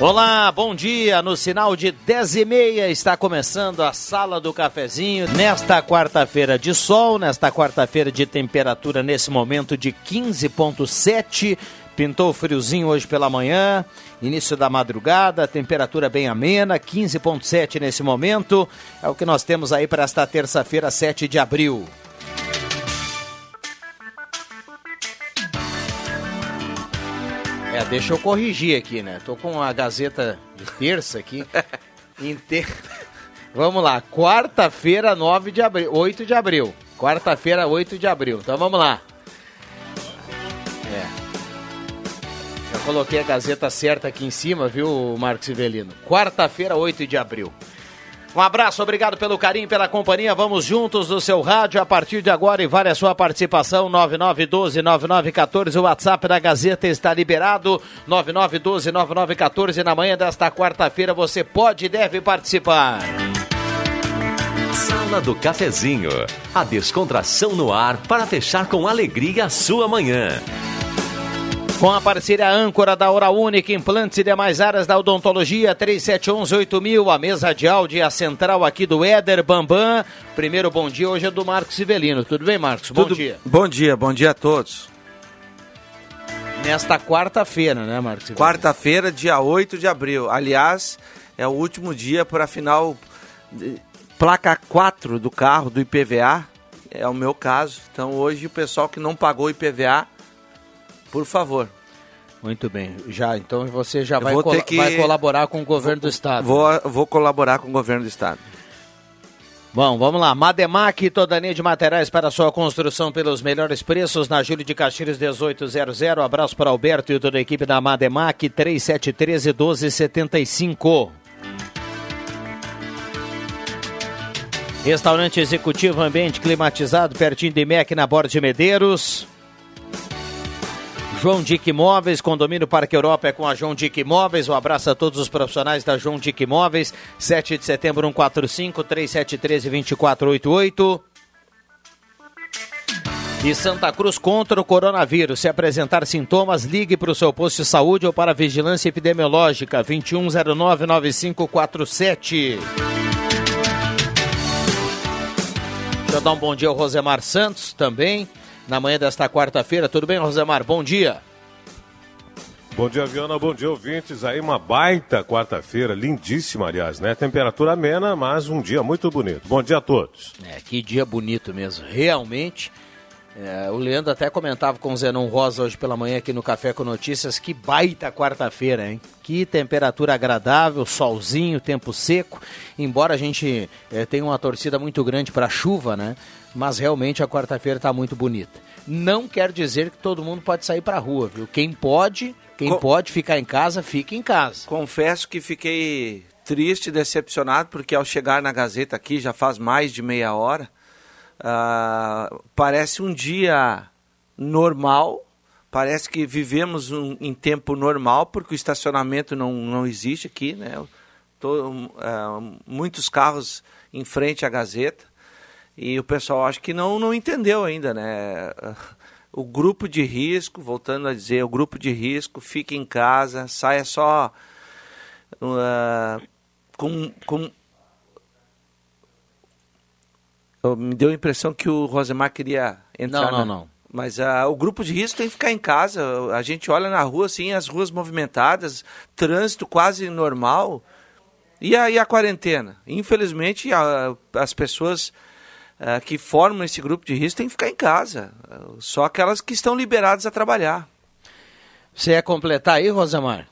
Olá, bom dia. No sinal de 10 e meia está começando a Sala do Cafezinho. Nesta quarta-feira de sol, nesta quarta-feira de temperatura nesse momento de 15,7. Pintou friozinho hoje pela manhã, início da madrugada, temperatura bem amena, 15,7 nesse momento. É o que nós temos aí para esta terça-feira, 7 de abril. É, deixa eu corrigir aqui, né? Tô com a Gazeta de terça aqui. Inter... Vamos lá, quarta-feira, 9 de abril, 8 de abril. Quarta-feira, 8 de abril. Então vamos lá. É. Já coloquei a Gazeta certa aqui em cima, viu, Marcos Ivelino? Quarta-feira, 8 de abril. Um abraço, obrigado pelo carinho, pela companhia. Vamos juntos no seu rádio a partir de agora e vale a sua participação. 9912-9914. O WhatsApp da Gazeta está liberado. 9912-9914. Na manhã desta quarta-feira você pode e deve participar. Sala do Cafezinho. A descontração no ar para fechar com alegria a sua manhã. Com a parceria âncora da Hora Única, implantes e demais áreas da odontologia, 3711-8000, a mesa de áudio e a central aqui do Éder Bambam. Primeiro bom dia, hoje é do Marcos Sivelino. Tudo bem, Marcos? Bom Tudo... dia. Bom dia, bom dia a todos. Nesta quarta-feira, né, Marcos? Quarta-feira, dia 8 de abril. Aliás, é o último dia para a final placa 4 do carro do IPVA. É o meu caso. Então hoje o pessoal que não pagou IPVA por favor. Muito bem. Já, então você já vai, col que... vai, colaborar com o governo vou, do estado. Vou, vou colaborar com o governo do estado. Bom, vamos lá. Mademac, toda linha de materiais para sua construção pelos melhores preços na Júlio de Castilhos 1800. Abraço para Alberto e toda a equipe da Mademac 3713 1275. Restaurante executivo, ambiente climatizado, pertinho de MEC na Borda de Medeiros. João Dick Imóveis, condomínio Parque Europa é com a João Dick Imóveis. Um abraço a todos os profissionais da João Dick Imóveis. 7 de setembro, 145 3713 2488. E Santa Cruz contra o coronavírus. Se apresentar sintomas, ligue para o seu posto de saúde ou para a vigilância epidemiológica 21099547. Deixa eu dar um bom dia ao Rosemar Santos também na manhã desta quarta-feira. Tudo bem, Rosemar? Bom dia. Bom dia, Viana. Bom dia, ouvintes. Aí uma baita quarta-feira, lindíssima, aliás, né? Temperatura amena, mas um dia muito bonito. Bom dia a todos. É, que dia bonito mesmo. Realmente, é, o Leandro até comentava com o Zenon Rosa hoje pela manhã aqui no Café com Notícias, que baita quarta-feira, hein? Que temperatura agradável, solzinho, tempo seco. Embora a gente é, tenha uma torcida muito grande para chuva, né? Mas realmente a quarta-feira está muito bonita. Não quer dizer que todo mundo pode sair para a rua, viu? Quem pode, quem Co pode ficar em casa, fica em casa. Confesso que fiquei triste, decepcionado, porque ao chegar na Gazeta aqui, já faz mais de meia hora, uh, parece um dia normal, parece que vivemos um, em tempo normal, porque o estacionamento não, não existe aqui, né? Tô, uh, muitos carros em frente à Gazeta. E o pessoal acho que não, não entendeu ainda, né? O grupo de risco, voltando a dizer, o grupo de risco, fique em casa, saia só uh, com, com me deu a impressão que o Rosemar queria entrar. Não, não, na... não. Mas uh, o grupo de risco tem que ficar em casa. A gente olha na rua, assim, as ruas movimentadas, trânsito quase normal. E aí a quarentena? Infelizmente, a, as pessoas uh, que formam esse grupo de risco têm que ficar em casa. Uh, só aquelas que estão liberadas a trabalhar. Você ia completar aí, Rosamar?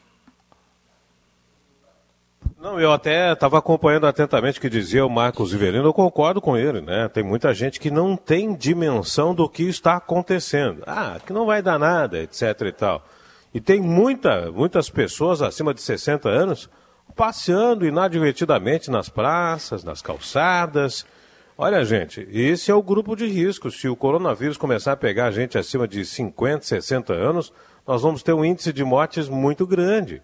Não, eu até estava acompanhando atentamente o que dizia o Marcos Iverino, eu concordo com ele, né? Tem muita gente que não tem dimensão do que está acontecendo. Ah, que não vai dar nada, etc e tal. E tem muita, muitas pessoas acima de 60 anos passeando inadvertidamente nas praças, nas calçadas. Olha, gente, esse é o grupo de risco. Se o coronavírus começar a pegar a gente acima de 50, 60 anos, nós vamos ter um índice de mortes muito grande.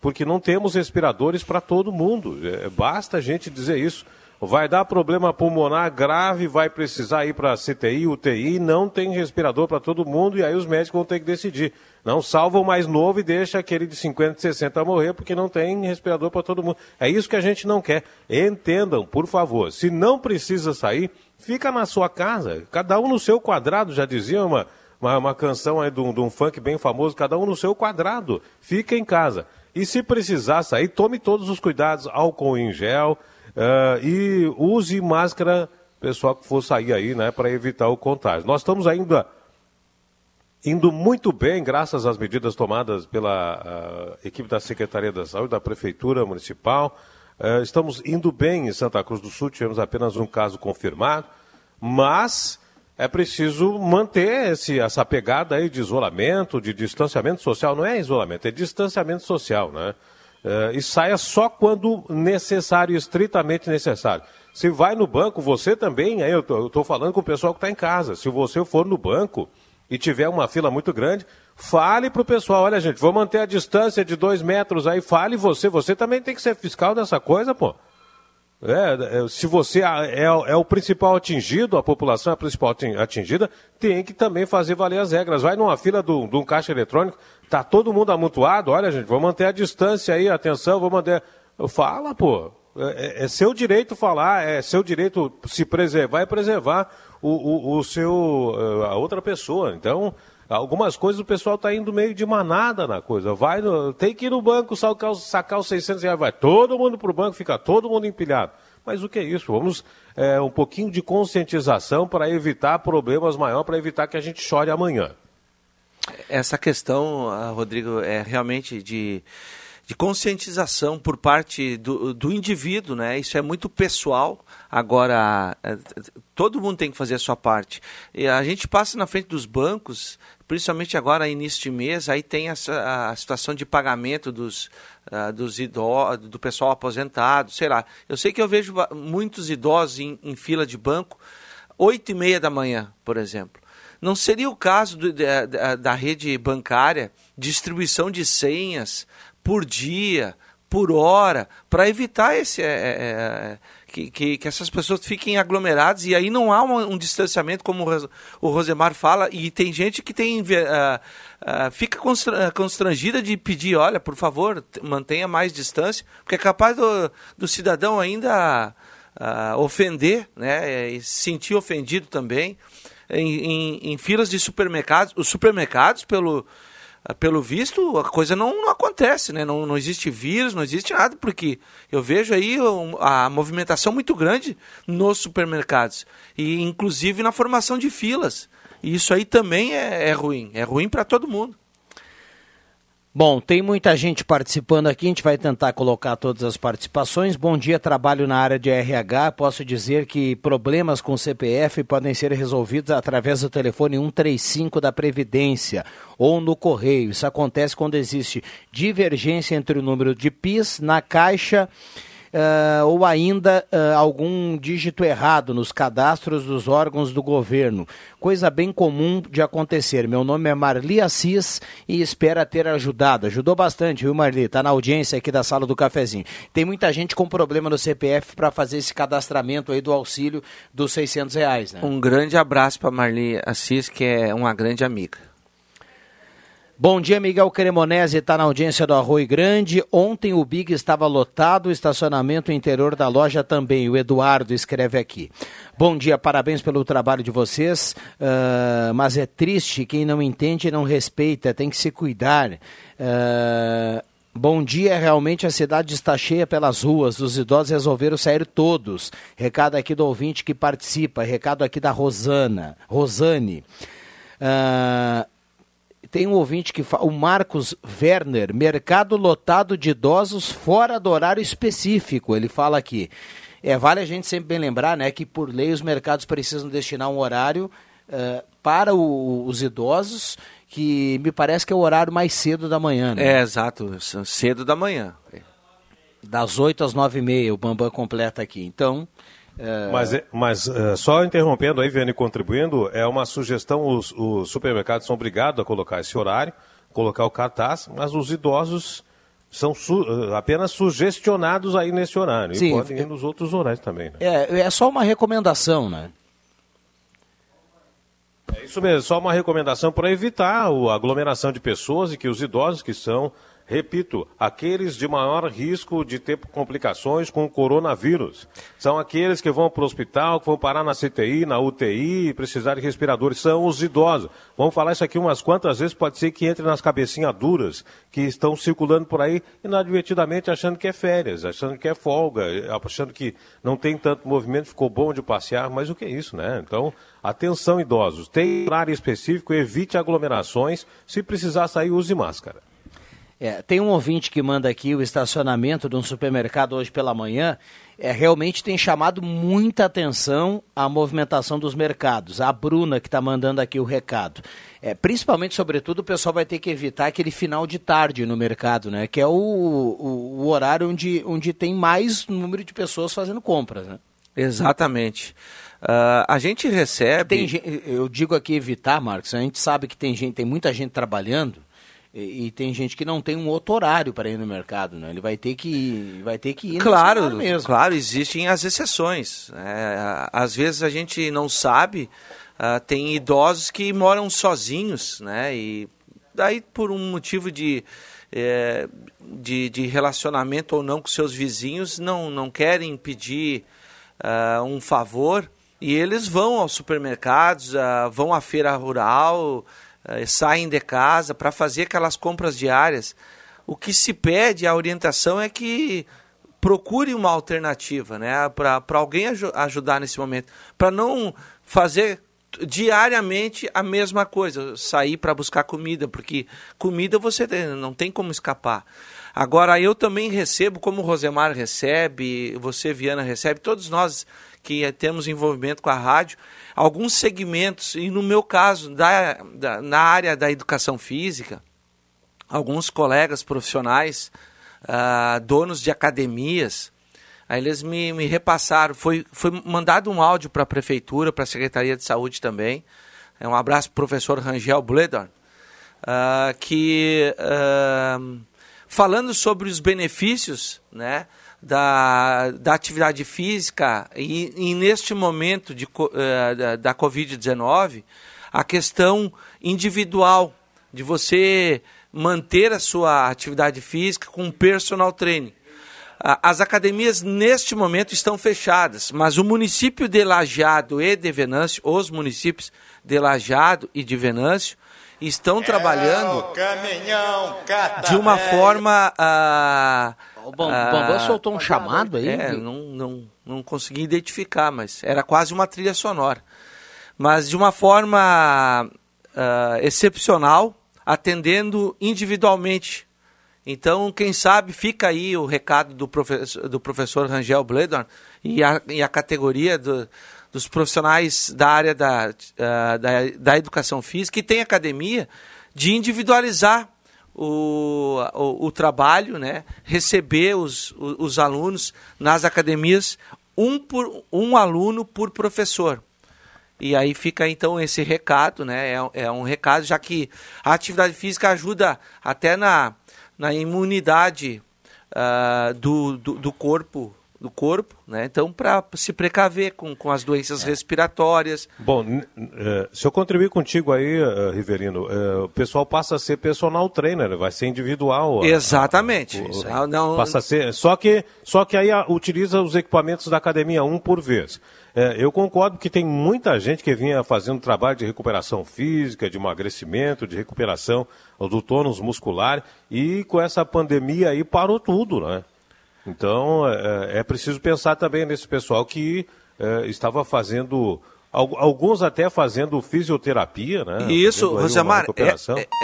Porque não temos respiradores para todo mundo. É, basta a gente dizer isso. Vai dar problema pulmonar grave, vai precisar ir para CTI, UTI, não tem respirador para todo mundo e aí os médicos vão ter que decidir. Não salva o mais novo e deixa aquele de 50, 60 morrer porque não tem respirador para todo mundo. É isso que a gente não quer. Entendam, por favor. Se não precisa sair, fica na sua casa. Cada um no seu quadrado, já dizia uma, uma, uma canção aí de um, de um funk bem famoso, cada um no seu quadrado. Fica em casa. E se precisar sair, tome todos os cuidados, álcool em gel uh, e use máscara, pessoal que for sair aí, né, para evitar o contágio. Nós estamos ainda indo muito bem, graças às medidas tomadas pela uh, equipe da Secretaria da Saúde, da Prefeitura Municipal. Uh, estamos indo bem em Santa Cruz do Sul, tivemos apenas um caso confirmado, mas é preciso manter esse, essa pegada aí de isolamento, de distanciamento social. Não é isolamento, é distanciamento social, né? Uh, e saia só quando necessário, estritamente necessário. Se vai no banco, você também, aí eu estou falando com o pessoal que está em casa. Se você for no banco, e tiver uma fila muito grande, fale para o pessoal, olha gente, vou manter a distância de dois metros aí, fale você, você também tem que ser fiscal dessa coisa, pô. É, é se você é, é, o principal atingido, a população é a principal atingida, tem que também fazer valer as regras. Vai numa fila de um caixa eletrônico, tá todo mundo amontoado, olha gente, vou manter a distância aí, atenção, vou manter... Fala, pô, é, é, seu direito falar, é seu direito se preservar e preservar o, o, o seu, eh, a outra pessoa. Então, algumas coisas o pessoal está indo meio de manada na coisa. Vai no, tem que ir no banco sacar, sacar os 600 reais. Vai todo mundo para o banco, fica todo mundo empilhado. Mas o que é isso? Vamos é, um pouquinho de conscientização para evitar problemas maiores, para evitar que a gente chore amanhã. Essa questão, ah, Rodrigo, é realmente de de conscientização por parte do, do indivíduo, né? Isso é muito pessoal. Agora, é, todo mundo tem que fazer a sua parte. A gente passa na frente dos bancos, principalmente agora, início de mês, aí tem essa, a situação de pagamento dos, uh, dos idosos, do pessoal aposentado, sei lá. Eu sei que eu vejo muitos idosos em, em fila de banco, oito e meia da manhã, por exemplo. Não seria o caso do, da, da rede bancária, distribuição de senhas, por dia, por hora, para evitar esse, é, é, é, que, que, que, essas pessoas fiquem aglomeradas e aí não há um, um distanciamento, como o Rosemar fala, e tem gente que tem, uh, uh, fica constrangida de pedir, olha, por favor, mantenha mais distância, porque é capaz do, do cidadão ainda uh, ofender, né, e se sentir ofendido também. Em, em, em filas de supermercados, os supermercados, pelo, ah, pelo visto, a coisa não, não acontece, né? Não, não existe vírus, não existe nada, porque eu vejo aí a movimentação muito grande nos supermercados, e inclusive na formação de filas. E isso aí também é, é ruim, é ruim para todo mundo. Bom, tem muita gente participando aqui, a gente vai tentar colocar todas as participações. Bom dia, trabalho na área de RH. Posso dizer que problemas com CPF podem ser resolvidos através do telefone 135 da Previdência ou no correio. Isso acontece quando existe divergência entre o número de PIS na caixa uh, ou ainda uh, algum dígito errado nos cadastros dos órgãos do governo. Coisa bem comum de acontecer. Meu nome é Marli Assis e espera ter ajudado. Ajudou bastante, viu, Marli? Está na audiência aqui da sala do cafezinho. Tem muita gente com problema no CPF para fazer esse cadastramento aí do auxílio dos 600 reais, né? Um grande abraço para Marli Assis, que é uma grande amiga. Bom dia, Miguel Cremonese está na audiência do Arroio Grande. Ontem o Big estava lotado, o estacionamento interior da loja também. O Eduardo escreve aqui. Bom dia, parabéns pelo trabalho de vocês, uh, mas é triste quem não entende e não respeita, tem que se cuidar. Uh, Bom dia, realmente a cidade está cheia pelas ruas, os idosos resolveram sair todos. Recado aqui do ouvinte que participa, recado aqui da Rosana, Rosane. Uh, tem um ouvinte que fala, o Marcos Werner, mercado lotado de idosos fora do horário específico, ele fala aqui. É, vale a gente sempre bem lembrar, né, que por lei os mercados precisam destinar um horário uh, para o, os idosos que me parece que é o horário mais cedo da manhã, né? É, exato, cedo da manhã. Das 8 às 9 e meia, o Bambam completa aqui. Então. É... Mas, mas uh, só interrompendo aí, Viane, contribuindo, é uma sugestão: os, os supermercados são obrigados a colocar esse horário, colocar o cartaz, mas os idosos são su uh, apenas sugestionados aí nesse horário. Sim, e podem ir nos outros horários também. Né? É, é só uma recomendação, né? É isso mesmo, só uma recomendação para evitar a aglomeração de pessoas e que os idosos que são Repito, aqueles de maior risco de ter complicações com o coronavírus. São aqueles que vão para o hospital, que vão parar na CTI, na UTI, precisar de respiradores. São os idosos. Vamos falar isso aqui umas quantas vezes, pode ser que entre nas cabecinhas duras que estão circulando por aí inadvertidamente achando que é férias, achando que é folga, achando que não tem tanto movimento, ficou bom de passear, mas o que é isso, né? Então, atenção idosos, tem horário específico, evite aglomerações, se precisar sair, use máscara. É, tem um ouvinte que manda aqui o estacionamento de um supermercado hoje pela manhã. É, realmente tem chamado muita atenção a movimentação dos mercados. A Bruna que está mandando aqui o recado. É, principalmente, sobretudo, o pessoal vai ter que evitar aquele final de tarde no mercado, né? Que é o, o, o horário onde, onde tem mais número de pessoas fazendo compras, né? Exatamente. Uh, a gente recebe. Tem, eu digo aqui evitar, Marcos. A gente sabe que tem gente, tem muita gente trabalhando e, e, tem gente que não tem um outro horário para ir no mercado, né? Ele vai ter que, vai ter que ir claro, mesmo. Claro, existem as exceções. Né? Às vezes a gente não sabe, uh, tem idosos que moram sozinhos, né? E daí por um motivo de, é, de, de, relacionamento ou não com seus vizinhos, não, não querem pedir uh, um favor e eles vão aos supermercados, uh, vão à feira rural, uh, saem de casa para fazer aquelas compras diárias. O que se pede, a orientação é que procure uma alternativa, né, para alguém aj ajudar nesse momento, para não fazer diariamente a mesma coisa, sair para buscar comida, porque comida você não tem como escapar. Agora eu também recebo, como o Rosemar recebe, você Viana recebe, todos nós que temos envolvimento com a rádio, alguns segmentos, e no meu caso, da, da, na área da educação física, alguns colegas profissionais, uh, donos de academias, aí eles me, me repassaram, foi, foi mandado um áudio para a prefeitura, para a Secretaria de Saúde também, é um abraço para o professor Rangel Bledorn, uh, que uh, falando sobre os benefícios, né, da, da atividade física e, e neste momento de, uh, da, da Covid-19, a questão individual de você manter a sua atividade física com personal training. As academias neste momento estão fechadas, mas o município de Lajeado e de Venâncio, os municípios de Lajeado e de Venâncio, estão trabalhando é de uma forma uh, o Bambam ah, soltou um chamado aí? É, não, não, não consegui identificar, mas era quase uma trilha sonora. Mas de uma forma uh, excepcional, atendendo individualmente. Então, quem sabe, fica aí o recado do, professor, do professor Rangel Bledorn e a, e a categoria do, dos profissionais da área da, uh, da, da educação física, que tem academia, de individualizar o, o, o trabalho, né? receber os, os, os, alunos nas academias, um, por, um aluno por professor. E aí fica então esse recado, né? É, é um recado, já que a atividade física ajuda até na, na imunidade uh, do, do, do corpo do corpo, né? Então, para se precaver com, com as doenças é. respiratórias. Bom, uh, se eu contribuir contigo aí, uh, Riverino, uh, o pessoal passa a ser personal trainer, vai ser individual. Exatamente. A, a, não... Passa a ser. Só que, só que aí utiliza os equipamentos da academia um por vez. eu concordo que tem muita gente que vinha fazendo trabalho de recuperação física, de emagrecimento, de recuperação do tônus muscular, e com essa pandemia aí parou tudo, né? Então, é, é preciso pensar também nesse pessoal que é, estava fazendo alguns até fazendo fisioterapia, né? Isso, Rosemar, é, é,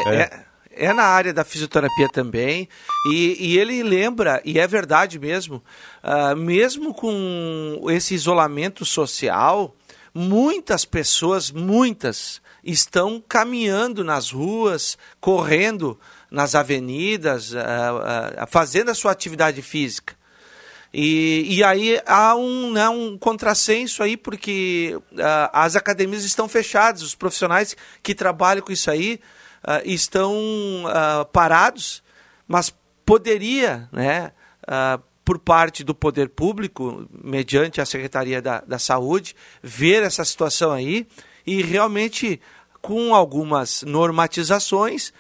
é, é, é, na área da fisioterapia também, e, e ele lembra, e é verdade mesmo, uh, mesmo com esse isolamento social, muitas pessoas, muitas, estão caminhando nas ruas, correndo nas avenidas, uh, uh, fazendo a sua atividade física. E, e aí há um, né, um contrassenso aí, porque as academias estão fechadas, os profissionais que trabalham com isso aí estão parados, mas poderia, né, por parte do poder público, mediante a Secretaria da, da Saúde, ver essa situação aí e realmente, com algumas normatizações,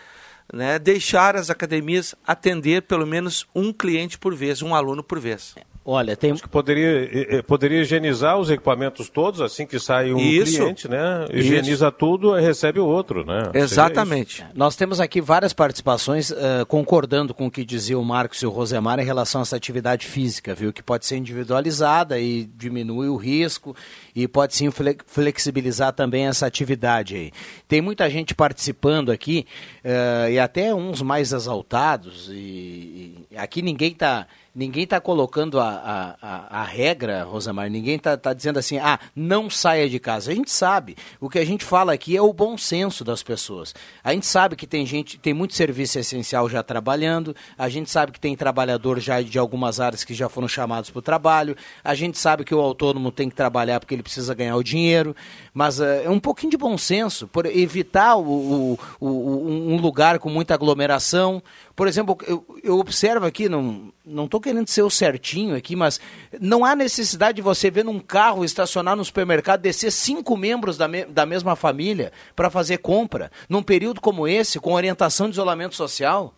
né, deixar as academias atender pelo menos um cliente por vez, um aluno por vez. Olha, tem. Acho que poderia, poderia higienizar os equipamentos todos assim que sai um isso, cliente, né? Higieniza isso. tudo, recebe o outro, né? Exatamente. Nós temos aqui várias participações uh, concordando com o que dizia o Marcos e o Rosemar em relação a essa atividade física, viu? Que pode ser individualizada e diminui o risco e pode sim flexibilizar também essa atividade aí. Tem muita gente participando aqui uh, e até uns mais exaltados e, e aqui ninguém está ninguém está colocando a, a, a, regra, Rosamar, ninguém está tá dizendo assim, ah, não saia de casa. A gente sabe, o que a gente fala aqui é o bom senso das pessoas. A gente sabe que tem gente, tem muito serviço essencial já trabalhando, a gente sabe que tem trabalhador já de algumas áreas que já foram chamados para o trabalho, a gente sabe que o autônomo tem que trabalhar porque ele precisa ganhar o dinheiro, mas uh, é um pouquinho de bom senso, por evitar o, o, o, um lugar com muita aglomeração, por exemplo, eu, eu observo aqui, não estou querendo ser o certinho aqui, mas não há necessidade de você ver num carro estacionar no supermercado, descer cinco membros da, me, da mesma família para fazer compra, num período como esse, com orientação de isolamento social.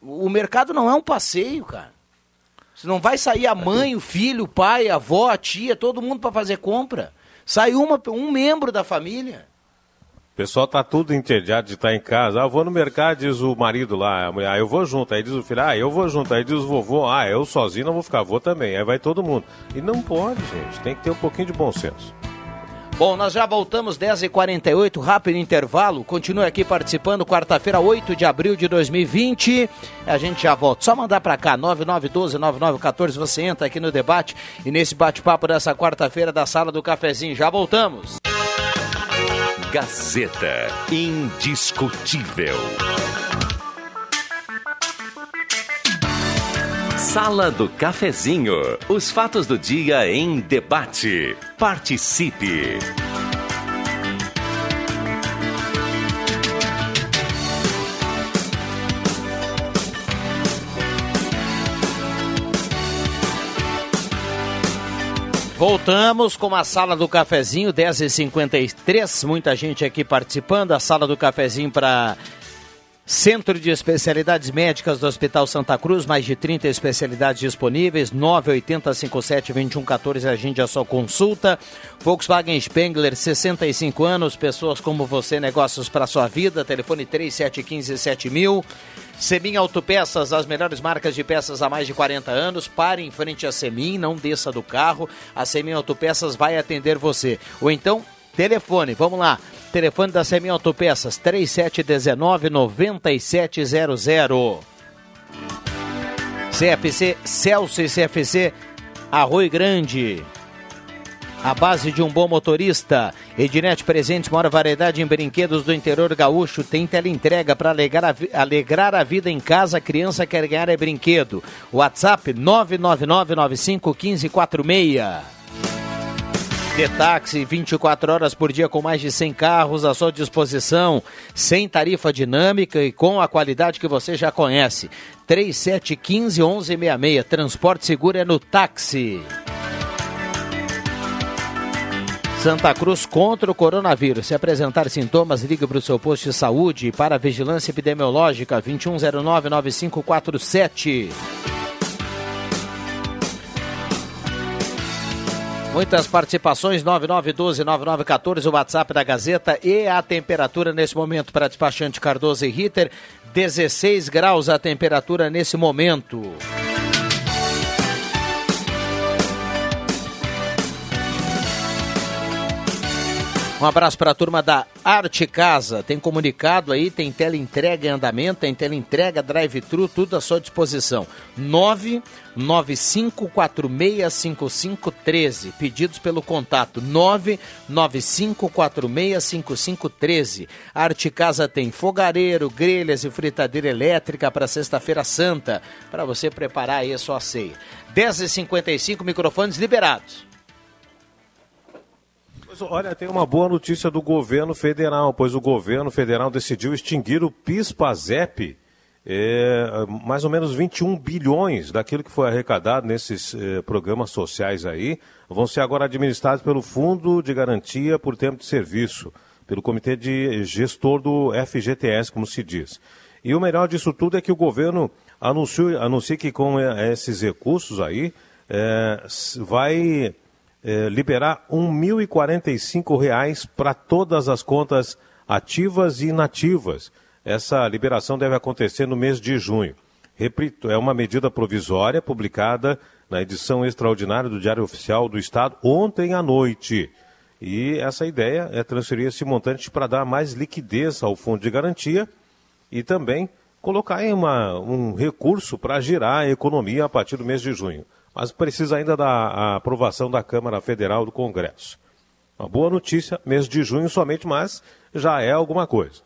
O mercado não é um passeio, cara. Você não vai sair a mãe, o filho, o pai, a avó, a tia, todo mundo para fazer compra. Sai uma, um membro da família pessoal tá tudo entediado de estar em casa. Ah, vou no mercado, diz o marido lá, a mulher, ah, eu vou junto. Aí diz o filho, ah, eu vou junto. Aí diz o vovô, ah, eu sozinho não vou ficar, vou também. Aí vai todo mundo. E não pode, gente. Tem que ter um pouquinho de bom senso. Bom, nós já voltamos 10h48, rápido intervalo. Continue aqui participando, quarta-feira, 8 de abril de 2020. A gente já volta. Só mandar para cá, 9912-9914. Você entra aqui no debate e nesse bate-papo dessa quarta-feira da sala do cafezinho. Já voltamos. Gazeta. Indiscutível. Sala do Cafezinho. Os fatos do dia em debate. Participe. Voltamos com a sala do cafezinho, 10h53. Muita gente aqui participando. A sala do cafezinho para Centro de Especialidades Médicas do Hospital Santa Cruz, mais de 30 especialidades disponíveis, 98057-2114, a gente já só consulta. Volkswagen Spengler, 65 anos, pessoas como você, negócios para sua vida, telefone 3715-7000. Semin Autopeças, as melhores marcas de peças há mais de 40 anos. Pare em frente à Semin, não desça do carro. A Semin Autopeças vai atender você. Ou então, telefone, vamos lá. Telefone da Semin Autopeças, 3719-9700. CFC, Celso e CFC, Arroio Grande a base de um bom motorista. Ednet Presentes, maior variedade em brinquedos do interior gaúcho. Tem entrega para alegrar, alegrar a vida em casa. A criança quer ganhar é brinquedo. WhatsApp 999-951546. De táxi, 24 horas por dia com mais de 100 carros à sua disposição, sem tarifa dinâmica e com a qualidade que você já conhece. 3715 1166. Transporte seguro é no táxi. Santa Cruz contra o coronavírus. Se apresentar sintomas, ligue para o seu posto de saúde para a vigilância epidemiológica 2109-9547. Muitas participações, 9912-9914, o WhatsApp da Gazeta e a temperatura nesse momento para despachante Cardoso e Ritter, 16 graus a temperatura nesse momento. Um abraço para a turma da Arte Casa. Tem comunicado aí, tem tela entrega em andamento, tem tela entrega, drive-thru, tudo à sua disposição. 995465513. Pedidos pelo contato 995465513. Arte Casa tem fogareiro, grelhas e fritadeira elétrica para sexta-feira santa, para você preparar aí a sua ceia. 10h55, microfones liberados. Olha, tem uma boa notícia do governo federal, pois o governo federal decidiu extinguir o PIS-PASEP, é, mais ou menos 21 bilhões daquilo que foi arrecadado nesses é, programas sociais aí, vão ser agora administrados pelo Fundo de Garantia por Tempo de Serviço, pelo Comitê de Gestor do FGTS, como se diz. E o melhor disso tudo é que o governo anunciou, que com é, esses recursos aí, é, vai é, liberar R$ 1.045 para todas as contas ativas e inativas. Essa liberação deve acontecer no mês de junho. Repito, é uma medida provisória publicada na edição extraordinária do Diário Oficial do Estado ontem à noite. E essa ideia é transferir esse montante para dar mais liquidez ao fundo de garantia e também colocar aí uma, um recurso para girar a economia a partir do mês de junho mas precisa ainda da aprovação da Câmara Federal do Congresso. Uma boa notícia, mês de junho somente, mas já é alguma coisa.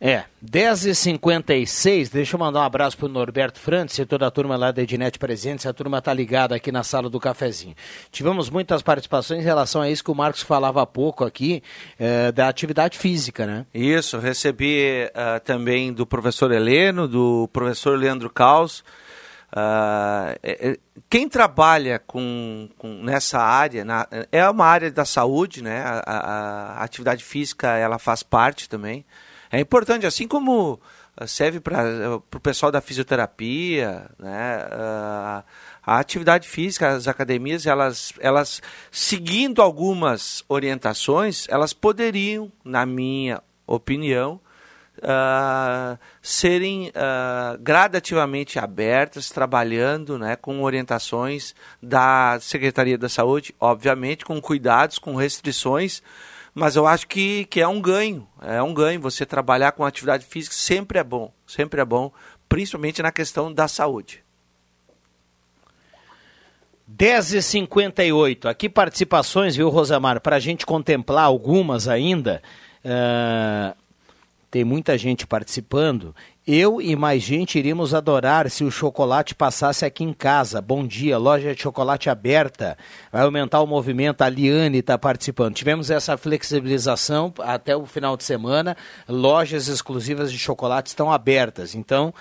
É, 10h56, deixa eu mandar um abraço para o Norberto Frantes e toda a turma lá da Ednet Presentes, a turma tá ligada aqui na sala do cafezinho. Tivemos muitas participações em relação a isso que o Marcos falava há pouco aqui, é, da atividade física, né? Isso, recebi uh, também do professor Heleno, do professor Leandro Caos, Uh, quem trabalha com, com, nessa área na, é uma área da saúde, né? A, a, a, atividade física ela faz parte também. É importante, assim como serve para o pessoal da fisioterapia, né? Uh, a atividade física, as academias, elas, elas seguindo algumas orientações, elas poderiam, na minha opinião, uh, serem uh, gradativamente abertas, trabalhando né, com orientações da Secretaria da Saúde, obviamente com cuidados, com restrições, mas eu acho que, que é um ganho, é um ganho. Você trabalhar com atividade física sempre é bom, sempre é bom, principalmente na questão da saúde. 10h58, aqui participações, viu, Rosamar, para a gente contemplar algumas ainda. Uh, tem muita gente participando. Eu e mais gente iríamos adorar se o chocolate passasse aqui em casa. Bom dia, loja de chocolate aberta. Vai aumentar o movimento. A Liane está participando. Tivemos essa flexibilização até o final de semana. Lojas exclusivas de chocolate estão abertas. Então,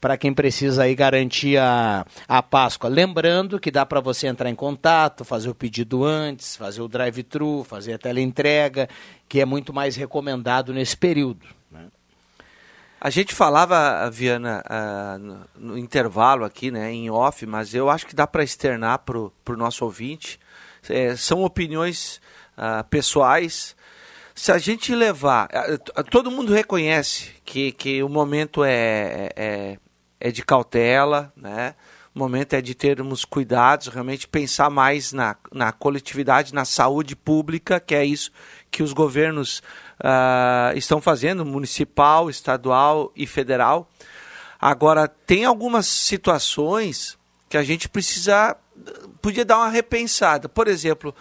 para quem precisa aí garantir a, a Páscoa. Lembrando que dá para você entrar em contato, fazer o pedido antes, fazer o drive-thru, fazer a teleentrega, que é muito mais recomendado nesse período. A gente falava, Viana, uh, no, intervalo aqui, né, em off, mas eu acho que dá para externar para o nosso ouvinte. É, são opiniões uh, pessoais. Se a gente levar. Uh, todo mundo reconhece que, que o momento é, é, é de cautela, né? O momento é de termos cuidados, realmente pensar mais na, na coletividade, na saúde pública, que é isso que os governos uh, estão fazendo, municipal, estadual e federal. Agora, tem algumas situações que a gente precisa, podia dar uma repensada. Por exemplo,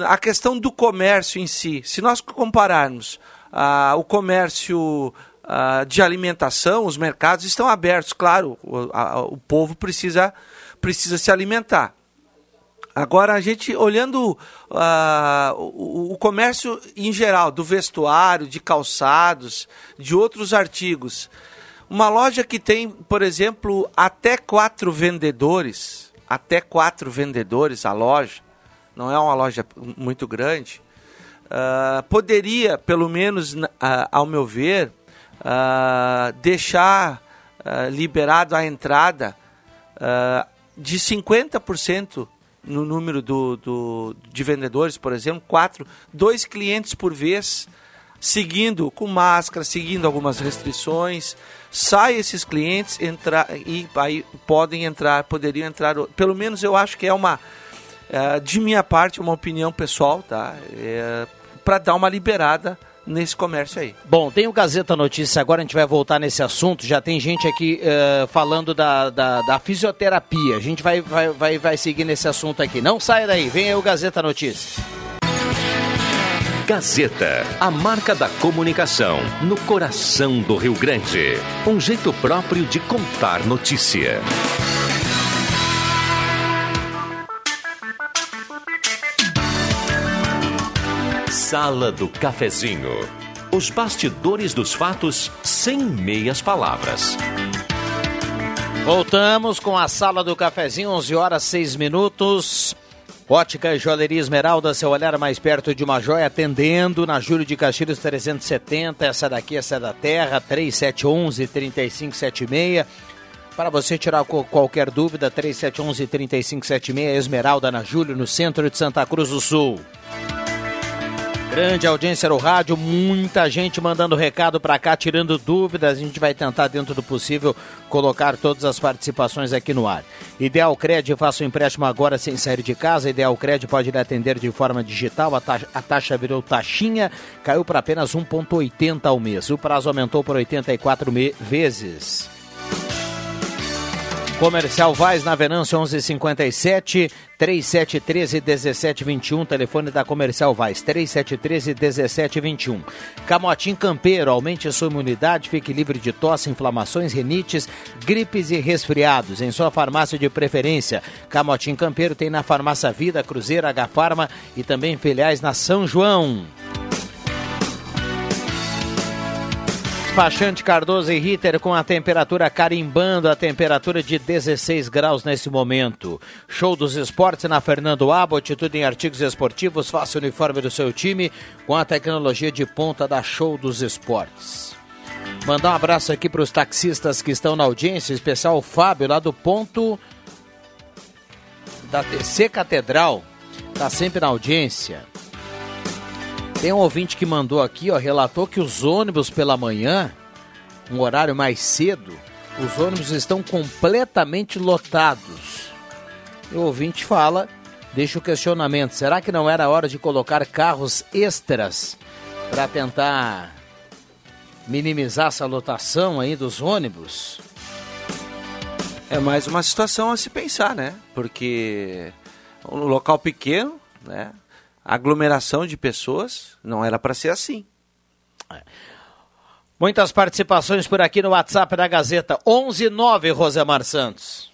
a questão do comércio em si. Se nós compararmos uh, o comércio uh, de alimentação, os mercados estão abertos, claro, o, a, o povo precisa, precisa se alimentar. Agora, a gente olhando uh, o, o, comércio em geral, do vestuário, de calçados, de outros artigos. Uma loja que tem, por exemplo, até quatro vendedores, até quatro vendedores a loja, não é uma loja muito grande, uh, poderia, pelo menos uh, ao meu ver, deixar liberado a entrada de 50% no número do, do, de vendedores, por exemplo, quatro, dois clientes por vez, seguindo com máscara, seguindo algumas restrições. Sai esses clientes entrar e aí podem entrar, poderiam entrar. Pelo menos eu acho que é uma de minha parte, uma opinião pessoal, tá? É, para dar uma liberada nesse comércio aí. Bom, tem o Gazeta Notícias agora, a gente vai voltar nesse assunto. Já tem gente aqui uh, falando da, da, da, fisioterapia. A gente vai, vai, vai, vai seguir nesse assunto aqui. Não saia daí, vem aí o Gazeta Notícias. Gazeta, a marca da comunicação no coração do Rio Grande. Um jeito próprio de contar notícia. Sala do Cafezinho. Os bastidores dos fatos sem meias palavras. Voltamos com a Sala do Cafezinho, 11 horas 6 minutos. Ótica e Joalheria Esmeralda, seu olhar mais perto de uma joia, atendendo na Júlio de Castilhos 370. Essa daqui, essa é da Terra, 3711-3576. Para você tirar qualquer dúvida, 3711-3576, Esmeralda na Júlio, no centro de Santa Cruz do Sul. Grande audiência no rádio, muita gente mandando recado para cá, tirando dúvidas. A gente vai tentar, dentro do possível, colocar todas as participações aqui no ar. Ideal Cred, faça o um empréstimo agora sem sair de casa. Ideal Cred pode lhe atender de forma digital. A taxa, a taxa virou taxinha, caiu para apenas 1,80 ao mês. O prazo aumentou por 84 vezes. Comercial Vaz na Venâncio 1157 3713 1721, telefone da Comercial Vaz 3713 1721. Camotim Campeiro, aumente a sua imunidade, fique livre de tosse, inflamações, renites, gripes e resfriados em sua farmácia de preferência. Camotim Campeiro tem na Farmácia Vida, Cruzeiro, H Farma e também filiais na São João. Despachante Cardoso e Ritter com a temperatura carimbando a temperatura de 16 graus nesse momento. Show dos esportes na Fernando Abbott, tudo em artigos esportivos, faça o uniforme do seu time com a tecnologia de ponta da Show dos Esportes. Mandar um abraço aqui para os taxistas que estão na audiência, em especial o Fábio lá do ponto da TC Catedral, está sempre na audiência. Tem um ouvinte que mandou aqui, ó, relatou que os ônibus pela manhã, um horário mais cedo, os ônibus estão completamente lotados. E o ouvinte fala, deixa o questionamento: será que não era hora de colocar carros extras para tentar minimizar essa lotação aí dos ônibus? É mais uma situação a se pensar, né? Porque um local pequeno, né? Aglomeração de pessoas, não era para ser assim. É. Muitas participações por aqui no WhatsApp da Gazeta. 119, Rosemar Santos.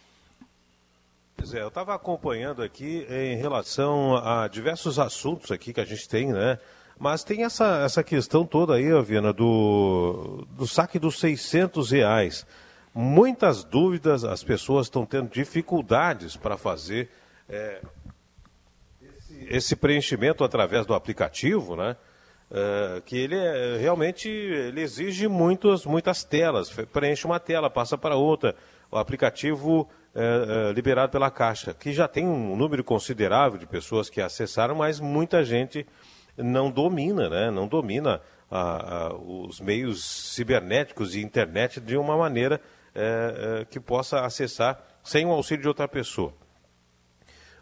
Pois é, eu estava acompanhando aqui em relação a diversos assuntos aqui que a gente tem, né? Mas tem essa, essa questão toda aí, Viana, do, do saque dos 600 reais. Muitas dúvidas, as pessoas estão tendo dificuldades para fazer é, esse preenchimento através do aplicativo, né? Uh, que ele é, realmente ele exige muitos, muitas telas. Preenche uma tela, passa para outra. O aplicativo é, é, liberado pela Caixa, que já tem um número considerável de pessoas que acessaram, mas muita gente não domina, né? Não domina a, a, os meios cibernéticos e internet de uma maneira que possa acessar sem o auxílio de outra pessoa.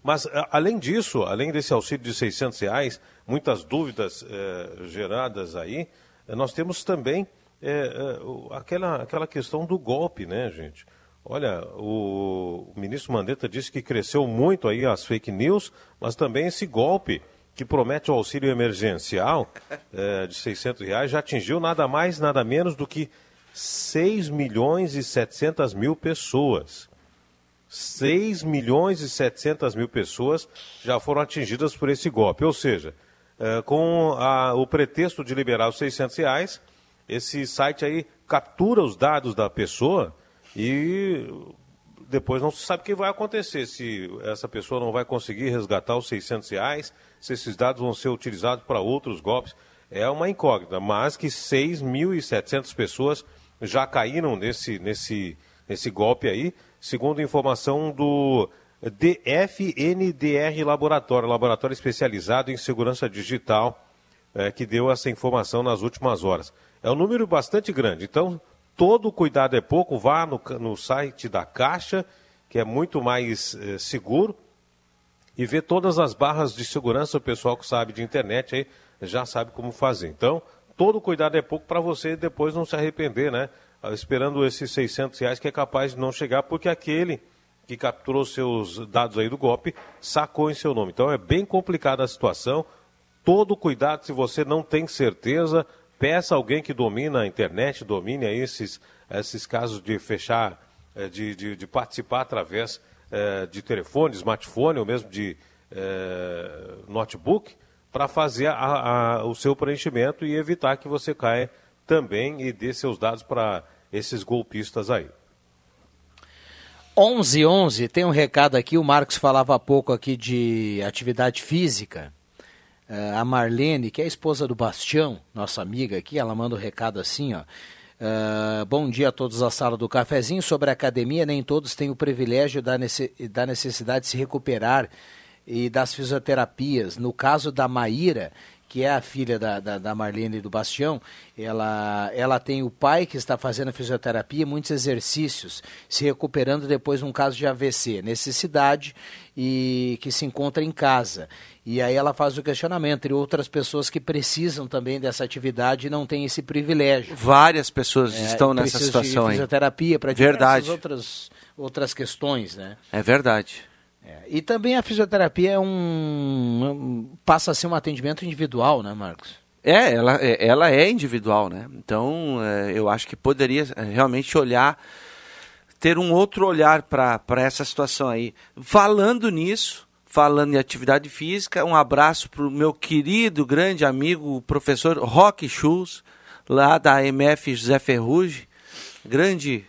Mas, além disso, além desse auxílio de 600 reais, muitas dúvidas eh, geradas aí, eh, nós temos também eh, aquela, aquela questão do golpe, né, gente? Olha, o, ministro Mandetta disse que cresceu muito aí as fake news, mas também esse golpe que promete o auxílio emergencial de 600 reais já atingiu nada mais, nada menos do que 6 milhões e 700 mil pessoas. 6 milhões e 700 mil pessoas já foram atingidas por esse golpe. Ou seja, é, com o pretexto de liberar os 600 reais, esse site aí captura os dados da pessoa e depois não se sabe o que vai acontecer, se essa pessoa não vai conseguir resgatar os 600 reais, se esses dados vão ser utilizados para outros golpes. É uma incógnita, mas que 6.700 pessoas já caíram nesse, nesse, nesse golpe aí segundo informação do DFNDR Laboratório, laboratório especializado em segurança digital, é, que deu essa informação nas últimas horas. É um número bastante grande, então todo cuidado é pouco, vá no, no site da Caixa, que é muito mais é, seguro, e ver todas as barras de segurança, o pessoal que sabe de internet aí já sabe como fazer. Então, todo cuidado é pouco para você depois não se arrepender, né? Esperando esses 600 reais que é capaz de não chegar, porque aquele que capturou seus dados aí do golpe sacou em seu nome. Então é bem complicada a situação. Todo cuidado, se você não tem certeza, peça alguém que domina a internet, domine esses, esses casos de fechar, eh, de, de, de participar através eh, de telefone, smartphone ou mesmo de eh, notebook, para fazer a, a, o seu preenchimento e evitar que você caia também e dê seus dados para esses golpistas aí. 11 11 tem um recado aqui, o Marcos falava há pouco aqui de atividade física. Uh, a Marlene, que é a esposa do Bastião, nossa amiga aqui, ela manda um recado assim, ó. Uh, bom dia a todos da sala do cafezinho. Sobre a academia, nem todos têm o privilégio da, da necessidade de se recuperar e das fisioterapias. No caso da Maíra, que é a filha da, da, da, Marlene do Bastião, ela, ela tem o pai que está fazendo fisioterapia, muitos exercícios, se recuperando depois de um caso de AVC, necessidade e que se encontra em casa. E aí ela faz o questionamento entre outras pessoas que precisam também dessa atividade e não têm esse privilégio. Várias pessoas é, estão nessa situação de fisioterapia para diversas outras outras questões, né? É verdade. É, e também a fisioterapia é um, passa a ser um atendimento individual, né, Marcos? É, ela, é, ela é individual, né? Então, é, eu acho que poderia é, realmente olhar, ter um outro olhar para essa situação aí. Falando nisso, falando em atividade física, um abraço para o meu querido, grande amigo, o professor Roque Schulz, lá da MF José Ferrugem, grande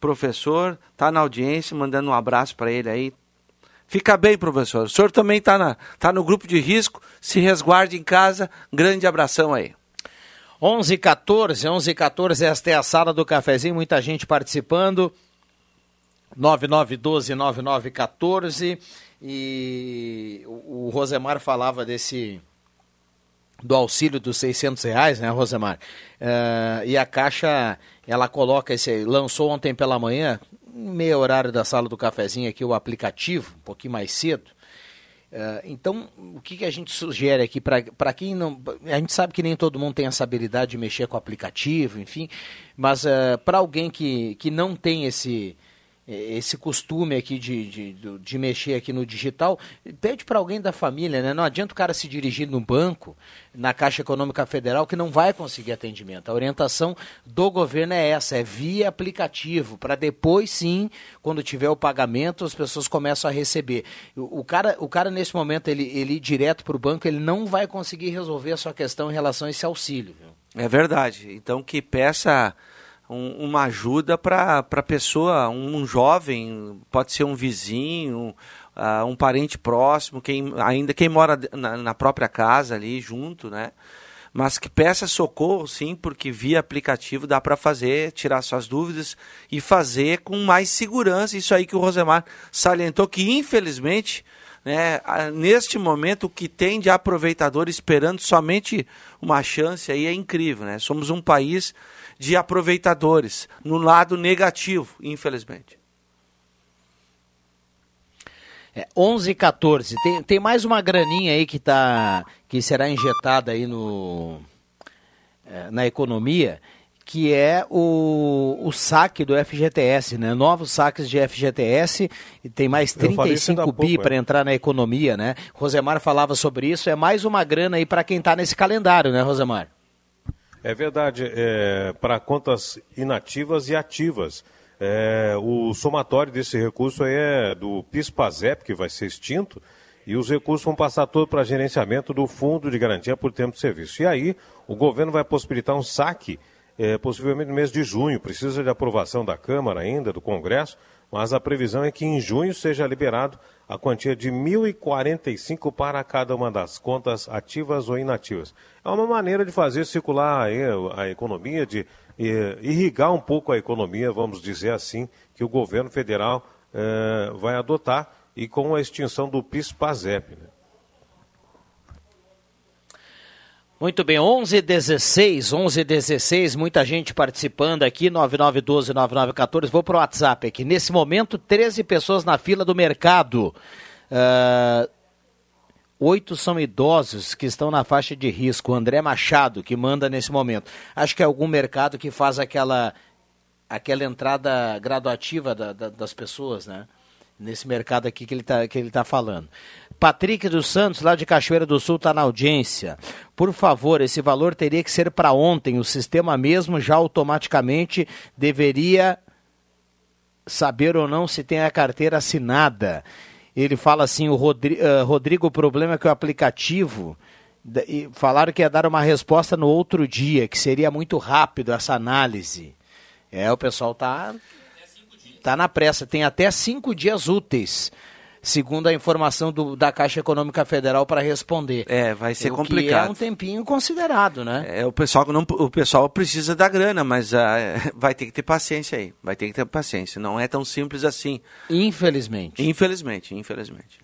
professor, tá na audiência, mandando um abraço para ele aí, Fica bem, professor. O senhor também está tá no grupo de risco. Se resguarde em casa. Grande abração aí. 11 14 11 14 esta é a sala do cafezinho. Muita gente participando. 9912 9914 e o, Rosemar falava desse do auxílio dos 600 reais, né, Rosemar? Uh, e a Caixa, ela coloca esse, lançou ontem pela manhã, meia horário da sala do cafezinho aqui o aplicativo, um pouquinho mais cedo. Uh, então, o que, que, a gente sugere aqui para quem não. A gente sabe que nem todo mundo tem essa habilidade de mexer com o aplicativo, enfim, mas uh, eh, para alguém que, que não tem esse, é, esse costume aqui de, de, de mexer aqui no digital, pede para alguém da família, né? Não adianta o cara se dirigir no banco, na Caixa Econômica Federal, que não vai conseguir atendimento. A orientação do governo é essa, é via aplicativo, para depois sim, quando tiver o pagamento, as pessoas começam a receber. O, o cara, o cara nesse momento, ele, ele ir direto para o banco, ele não vai conseguir resolver a sua questão em relação a esse auxílio. Viu? É verdade. Então que peça um, uma ajuda para a pessoa, um, um, jovem, pode ser um vizinho, uh, um parente próximo, quem, ainda quem mora na, na, própria casa ali junto, né? Mas que peça socorro, sim, porque via aplicativo dá para fazer, tirar suas dúvidas e fazer com mais segurança. Isso aí que o Rosemar salientou, que infelizmente né, neste momento o que tem de aproveitador esperando somente uma chance aí é incrível, né? Somos um país de aproveitadores, no lado negativo, infelizmente. É, 11 e 14. Tem, tem mais uma graninha aí que, tá, que será injetada aí no, é, na economia, que é o, o saque do FGTS, né? Novos saques de FGTS e tem mais 35 bi para é. entrar na economia, né? Rosemar falava sobre isso, é mais uma grana aí para quem está nesse calendário, né, Rosemar? É verdade, é, para contas inativas e ativas. É, o somatório desse recurso é do PIS-PASEP, que vai ser extinto, e os recursos vão passar todo para gerenciamento do Fundo de Garantia por Tempo de Serviço. E aí, o governo vai possibilitar um saque, é, possivelmente no mês de junho. Precisa de aprovação da Câmara ainda, do Congresso, mas a previsão é que em junho seja liberado a quantia de 1.045 para cada uma das contas ativas ou inativas. É uma maneira de fazer circular a economia, de irrigar um pouco a economia, vamos dizer assim, que o governo federal eh, vai adotar e com a extinção do PIS-PASEP. Né? Muito bem, 11 16 11 16 muita gente participando aqui, 9912 9914. Vou para o WhatsApp aqui. Nesse momento, 13 pessoas na fila do mercado. Uh, oito são idosos que estão na faixa de risco. O André Machado, que manda nesse momento. Acho que é algum mercado que faz aquela, aquela entrada graduativa da, da, das pessoas, né? Nesse mercado aqui que ele está tá falando. Patrick dos Santos, lá de Cachoeira do Sul, está na audiência. Por favor, esse valor teria que ser para ontem. O sistema mesmo já automaticamente deveria saber ou não se tem a carteira assinada. Ele fala assim, o Rodrigo, uh, Rodrigo o problema é que o aplicativo e falaram que ia dar uma resposta no outro dia, que seria muito rápido essa análise. É, o pessoal tá tá na pressa, tem até cinco dias úteis segundo a informação do, da Caixa Econômica Federal para responder. É, vai ser o complicado. é um tempinho considerado, né? É, o pessoal não, o pessoal precisa da grana, mas uh, vai ter que ter paciência aí. Vai ter que ter paciência. Não é tão simples assim. Infelizmente. Infelizmente, infelizmente.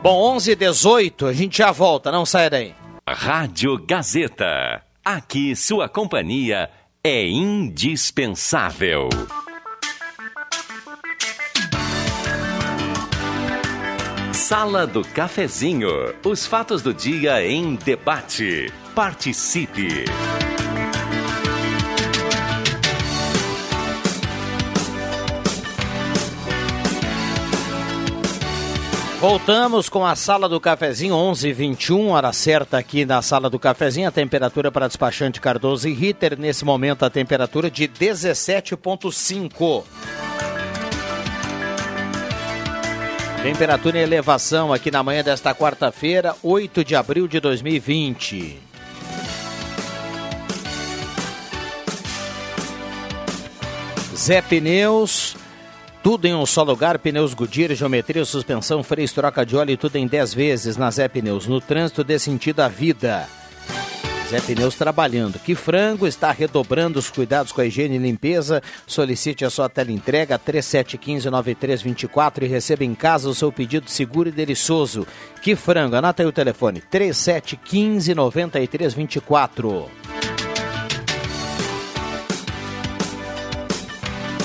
Bom, 11 e 18, a gente já volta, não sai daí. Rádio Gazeta. Aqui sua companhia é indispensável. Sala do Cafezinho. Os fatos do dia em debate. Participe. Voltamos com a sala do cafezinho 11:21 hora certa aqui na sala do cafezinho. A temperatura para despachante Cardoso e Ritter nesse momento a temperatura de 17.5. Temperatura em elevação aqui na manhã desta quarta-feira, 8 de abril de 2020. Zé Pneus, tudo em um só lugar, pneus Goodyear, geometria, suspensão, freio, troca de óleo e tudo em 10 vezes na Zé Pneus. No trânsito dê sentido à vida. Zé Pneus trabalhando. Que frango está redobrando os cuidados com a higiene e limpeza. Solicite a sua tela entrega 3715-9324 e receba em casa o seu pedido seguro e delicioso. Que frango, anota aí o telefone 3715-9324.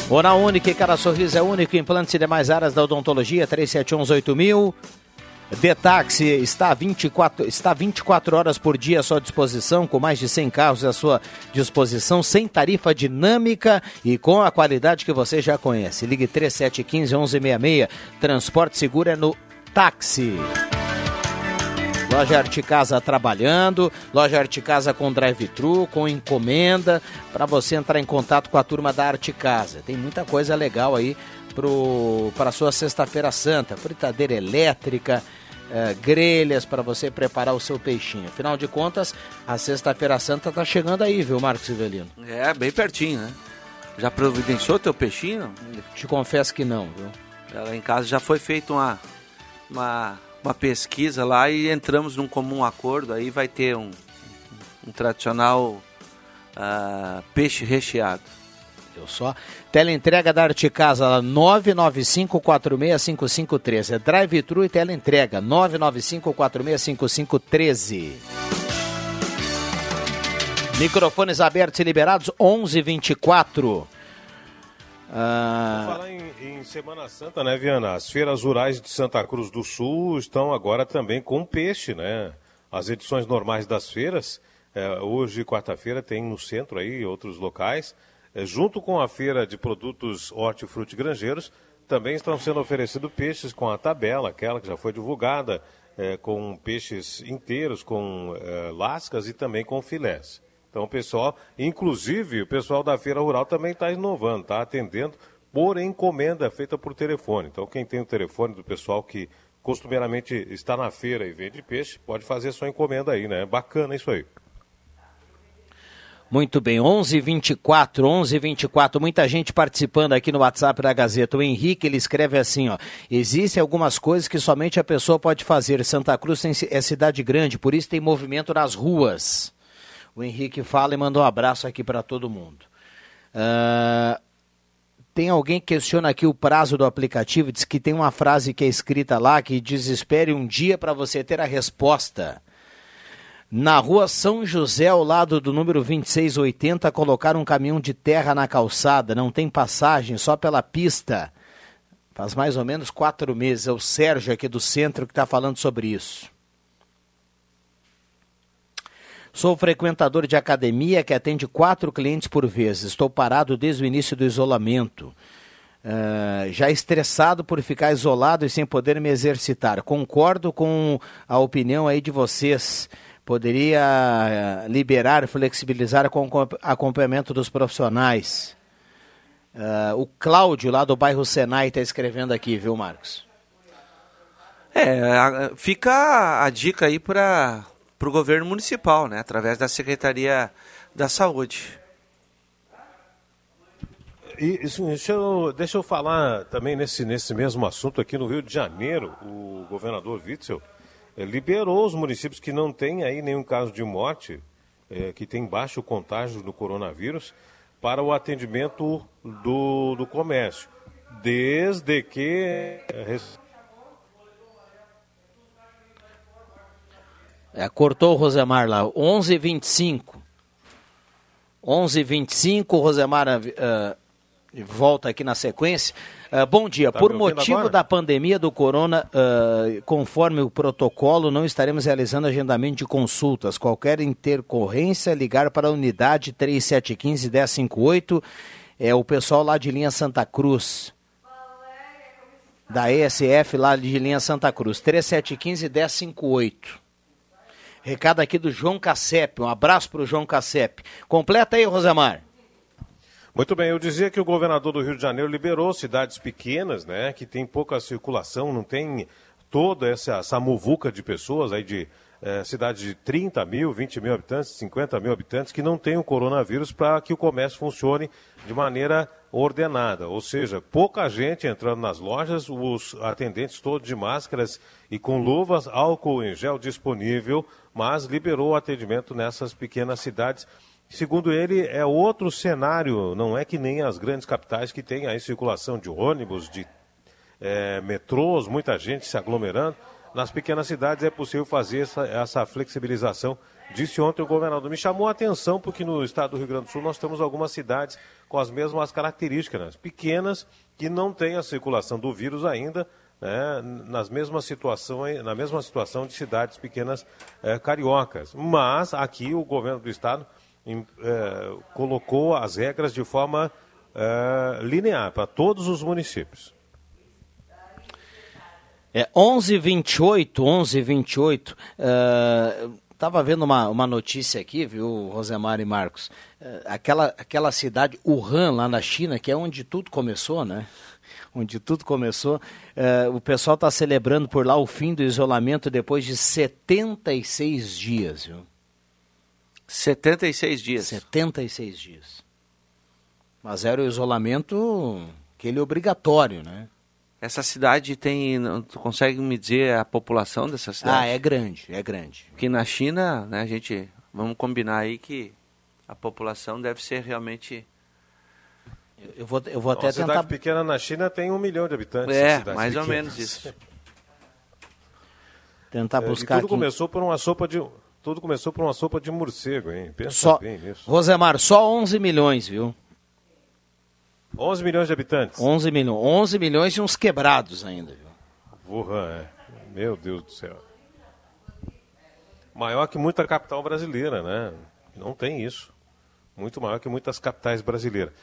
Oral Única, cada sorriso é único. Implantes e demais áreas da odontologia 3711 mil. Detaxi está 24, está 24 horas por dia à sua disposição, com mais de 100 carros à sua disposição, sem tarifa dinâmica e com a qualidade que você já conhece. Ligue 3715 1166. Transporte seguro é no táxi. Loja Arte Casa trabalhando, Loja Arte Casa com drive-thru, com encomenda, para você entrar em contato com a turma da Arte Casa. Tem muita coisa legal aí para a sua Sexta-feira Santa, fritadeira elétrica, é, grelhas para você preparar o seu peixinho. Afinal de contas, a Sexta-feira Santa está chegando aí, viu, Marcos Ivelino? É, bem pertinho, né? Já providenciou teu peixinho? Te confesso que não, viu? Lá em casa já foi feita uma, uma, uma pesquisa lá e entramos num comum acordo. Aí vai ter um, um tradicional uh, peixe recheado. Deu só. Teleentrega da Arte Casa 995465513. É drive-thru e teleentrega 995465513. Microfones abertos e liberados 1124. Ah... Falar em, em, Semana Santa, né, Viana? As feiras rurais de Santa Cruz do Sul estão agora também com peixe, né? As edições normais das feiras, é, hoje, quarta-feira, tem no centro aí outros locais. É, junto com a feira de produtos hortifruti granjeiros, também estão sendo oferecidos peixes com a tabela, aquela que já foi divulgada, é, com peixes inteiros, com é, lascas e também com filés. Então, o pessoal, inclusive o pessoal da feira rural também está inovando, está atendendo por encomenda feita por telefone. Então, quem tem o telefone do pessoal que costumeiramente está na feira e vende peixe, pode fazer sua encomenda aí, né? Bacana isso aí. Muito bem, 11:24, 11:24. Muita gente participando aqui no WhatsApp da Gazeta. O Henrique ele escreve assim, ó: existem algumas coisas que somente a pessoa pode fazer. Santa Cruz é cidade grande, por isso tem movimento nas ruas. O Henrique fala e manda um abraço aqui para todo mundo. Uh, tem alguém que questiona aqui o prazo do aplicativo, diz que tem uma frase que é escrita lá que diz: espere um dia para você ter a resposta. Na rua São José, ao lado do número 2680, colocaram um caminhão de terra na calçada. Não tem passagem, só pela pista. Faz mais ou menos quatro meses. É o Sérgio aqui do centro que está falando sobre isso. Sou frequentador de academia que atende quatro clientes por vez. Estou parado desde o início do isolamento. Uh, já estressado por ficar isolado e sem poder me exercitar. Concordo com a opinião aí de vocês. Poderia uh, liberar, flexibilizar com acompanhamento dos profissionais. Uh, o Cláudio, lá do bairro Senai, está escrevendo aqui, viu, Marcos? É, fica a dica aí para o governo municipal, né, através da Secretaria da Saúde. Isso, deixa, eu, deixa eu falar também nesse, nesse mesmo assunto aqui no Rio de Janeiro, o governador Witzel eh, liberou os municípios que não têm aí nenhum caso de morte, eh, que tem baixo contágio do coronavírus, para o atendimento do, do comércio, desde que. É, cortou o Rosemar lá, 11h25. 11h25, o Rosemar uh, volta aqui na sequência. Uh, bom dia. Tá Por motivo agora? da pandemia do corona, uh, conforme o protocolo, não estaremos realizando agendamento de consultas. Qualquer intercorrência, ligar para a unidade 3715-1058. É o pessoal lá de linha Santa Cruz. Da ESF lá de linha Santa Cruz. 3715-1058. Recado aqui do João Cassep. Um abraço para o João Cassep. Completa aí, Rosemar. Muito bem, eu dizia que o governador do Rio de Janeiro liberou cidades pequenas, né, que tem pouca circulação, não tem toda essa, essa muvuca de pessoas aí de é, cidades de 30 mil, 20 mil habitantes, 50 mil habitantes, que não tem o coronavírus para que o comércio funcione de maneira ordenada. Ou seja, pouca gente entrando nas lojas, os atendentes todos de máscaras e com luvas, álcool em gel disponível, mas liberou o atendimento nessas pequenas cidades Segundo ele, é outro cenário, não é que nem as grandes capitais que têm aí circulação de ônibus, de é, metrôs, muita gente se aglomerando. Nas pequenas cidades é possível fazer essa, essa flexibilização, disse ontem o governador. Me chamou a atenção porque no estado do Rio Grande do Sul nós temos algumas cidades com as mesmas características, né? pequenas, que não têm a circulação do vírus ainda, né, nas mesmas situações, na mesma situação de cidades pequenas é, cariocas. Mas aqui o governo do estado em, é, colocou as regras de forma é, linear para todos os municípios. É 11:28, 11:28. Estava vendo uma, uma notícia aqui, viu, Rosemar e Marcos? Uh, aquela, aquela cidade Wuhan, lá na China, que é onde tudo começou, né? Onde tudo começou. Uh, o pessoal está celebrando por lá o fim do isolamento depois de 76 dias, viu? 76 dias. 76 dias. Mas era o isolamento aquele obrigatório, né? Essa cidade tem. Tu consegue me dizer a população dessa cidade? Ah, é grande, é grande. Porque na China, né, a gente. Vamos combinar aí que a população deve ser realmente. Eu vou, eu vou até Uma tentar. cidade pequena na China tem um milhão de habitantes. É, mais pequenas. ou menos isso. tentar buscar. É, e tudo aqui. começou por uma sopa de tudo começou por uma sopa de morcego, hein? Pensa só, bem nisso. Rosemar, só 11 milhões, viu? 11 milhões de habitantes? 11 milhões. 11 milhões e uns quebrados ainda? Wuhan, é. Meu Deus do céu. Maior que muita capital brasileira, né? Não tem isso. Muito maior que muitas capitais brasileiras.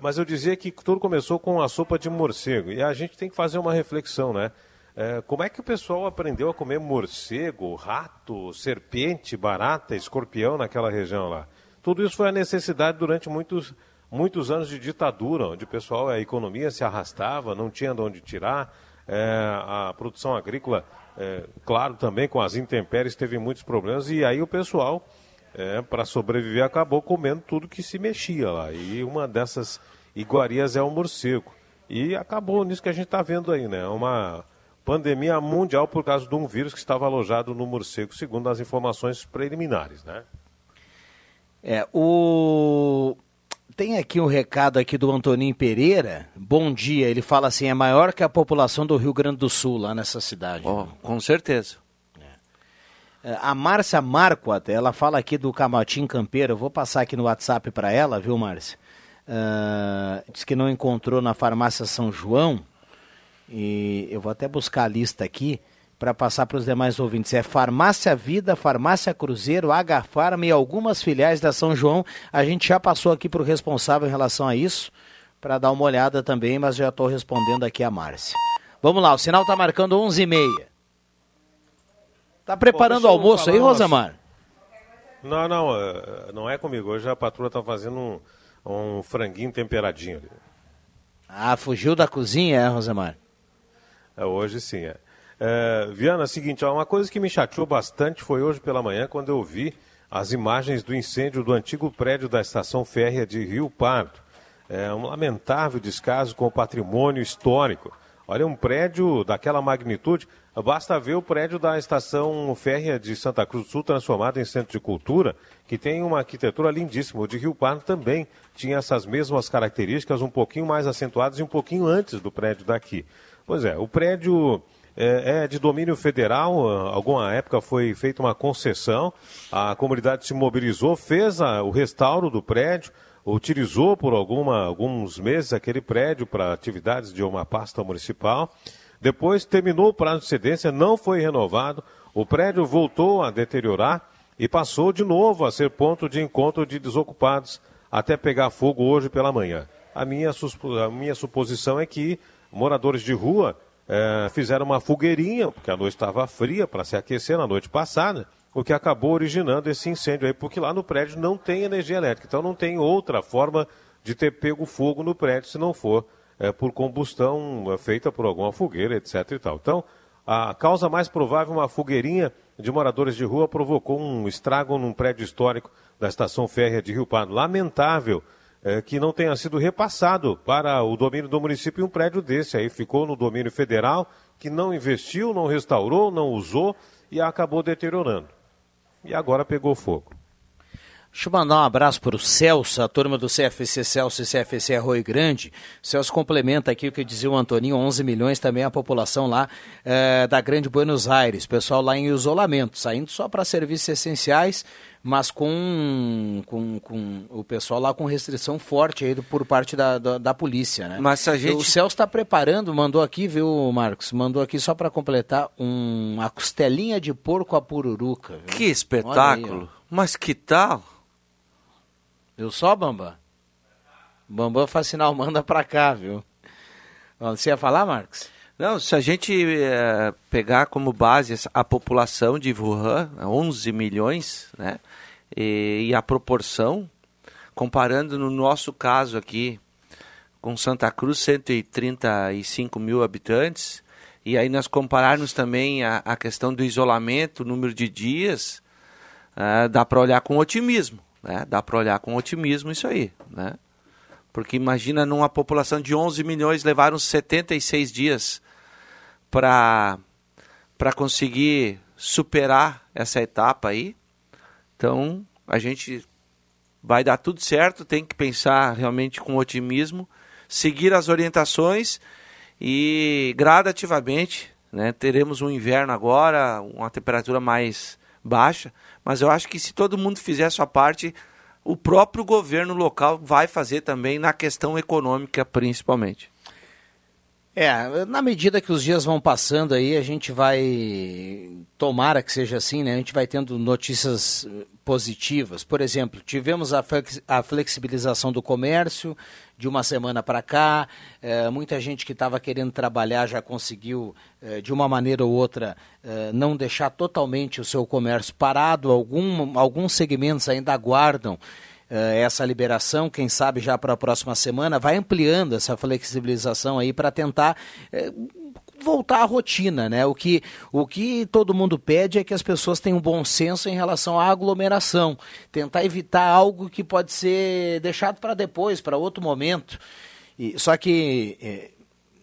Mas eu dizia que tudo começou com a sopa de morcego. E a gente tem que fazer uma reflexão, né? É, como é que o pessoal aprendeu a comer morcego, rato, serpente, barata, escorpião naquela região lá? Tudo isso foi a necessidade durante muitos, muitos anos de ditadura, onde o pessoal, a economia se arrastava, não tinha de onde tirar, é, a produção agrícola, é, claro, também com as intempéries teve muitos problemas, e aí o pessoal, é, para sobreviver, acabou comendo tudo que se mexia lá. E uma dessas iguarias é o morcego. E acabou nisso que a gente está vendo aí, né? Uma pandemia mundial por causa de um vírus que estava alojado no morcego, segundo as informações preliminares, né? É, o... Tem aqui um recado aqui do Antoninho Pereira. Bom dia. Ele fala assim: é maior que a população do Rio Grande do Sul, lá nessa cidade. Oh, com certeza. É. A Márcia Marquardt, ela fala aqui do Camatim Campeiro. Eu vou passar aqui no WhatsApp para ela, viu, Márcia? Uh, diz que não encontrou na farmácia São João e eu vou até buscar a lista aqui para passar para os demais ouvintes. É Farmácia Vida, Farmácia Cruzeiro, H Farma e algumas filiais da São João. A gente já passou aqui para o responsável em relação a isso, para dar uma olhada também, mas já estou respondendo aqui a Márcia. Vamos lá, o sinal está marcando 11h30. Está preparando o almoço aí, Rosamar? Não, não, é, não é comigo. Hoje a patrulha está fazendo um, um franguinho temperadinho. Ah, fugiu da cozinha, é, Rosamar? É, hoje sim, é. É. Viana, é o seguinte, uma coisa que me chateou bastante foi hoje pela manhã, quando eu vi as imagens do incêndio do antigo prédio da estação férrea de Rio Pardo. É um lamentável descaso com o patrimônio histórico. Olha, um prédio daquela magnitude, basta ver o prédio da estação férrea de Santa Cruz do Sul, transformado em centro de cultura, que tem uma arquitetura lindíssima. O de Rio Pardo também tinha essas mesmas características, um pouquinho mais acentuadas e um pouquinho antes do prédio daqui. Pois é, o prédio é, é de domínio federal, alguma época foi feita uma concessão, a comunidade se mobilizou, fez a, o restauro do prédio, utilizou por alguma, alguns meses aquele prédio para atividades de uma pasta municipal. Depois terminou o prazo de cedência, não foi renovado, o prédio voltou a deteriorar e passou de novo a ser ponto de encontro de desocupados até pegar fogo hoje pela manhã. A minha, a minha suposição é que moradores de rua é, fizeram uma fogueirinha, porque a noite estava fria para se aquecer na noite passada, o que acabou originando esse incêndio aí, porque lá no prédio não tem energia elétrica, então não tem outra forma de ter pego fogo no prédio se não for é, por combustão é, feita por alguma fogueira, etc. E tal. Então, a causa mais provável, uma fogueirinha de moradores de rua, provocou um estrago num prédio histórico da estação férrea de Rio Pardo. Lamentável é, que não tenha sido repassado para o domínio do município um prédio desse aí. Ficou no domínio federal, que não investiu, não restaurou, não usou e acabou deteriorando e agora pegou fogo. Deixa eu mandar um abraço para o Celso, a turma do CFC Celso e CFC Arroio Grande. O Celso complementa aqui o que dizia o Antoninho, 11 milhões também a população lá é, da Grande Buenos Aires. Pessoal lá em isolamento, saindo só para serviços essenciais, mas com, com, com, o pessoal lá com restrição forte aí por parte da, da, da polícia, né? Mas a gente... O Celso está preparando, mandou aqui, viu, Marcos? Mandou aqui só para completar um, uma costelinha de porco a pururuca. Viu? Que espetáculo! Aí, mas que tal? Viu só, Bambam? Bambam sinal, manda para cá, viu? Você ia falar, Marcos? Não, se a gente é, pegar como base a população de Wuhan, 11 milhões, né? E, e, a proporção, comparando no nosso caso aqui com Santa Cruz, 135 mil habitantes, e aí nós compararmos também a, a questão do isolamento, número de dias, uh, dá para olhar com otimismo, né? Dá para olhar com otimismo isso aí, né? Porque imagina numa população de 11 milhões levaram 76 dias para para conseguir superar essa etapa aí. Então, a gente vai dar tudo certo, tem que pensar realmente com otimismo, seguir as orientações e gradativamente, né, teremos um inverno agora, uma temperatura mais baixa, mas eu acho que se todo mundo fizer a sua parte, o próprio governo local vai fazer também na questão econômica principalmente. É, na medida que os dias vão passando aí, a gente vai, tomara que seja assim, né? A gente vai tendo notícias positivas. Por exemplo, tivemos a, flexibilização do comércio de uma semana para cá. É, muita gente que estava querendo trabalhar já conseguiu, é, de uma maneira ou outra, é, não deixar totalmente o seu comércio parado. Algum, alguns segmentos ainda aguardam eh, essa liberação, quem sabe já para a próxima semana, vai ampliando essa flexibilização aí para tentar eh, voltar à rotina, né? O que, o que todo mundo pede é que as pessoas tenham bom senso em relação à aglomeração, tentar evitar algo que pode ser deixado para depois, para outro momento. E, só que eh,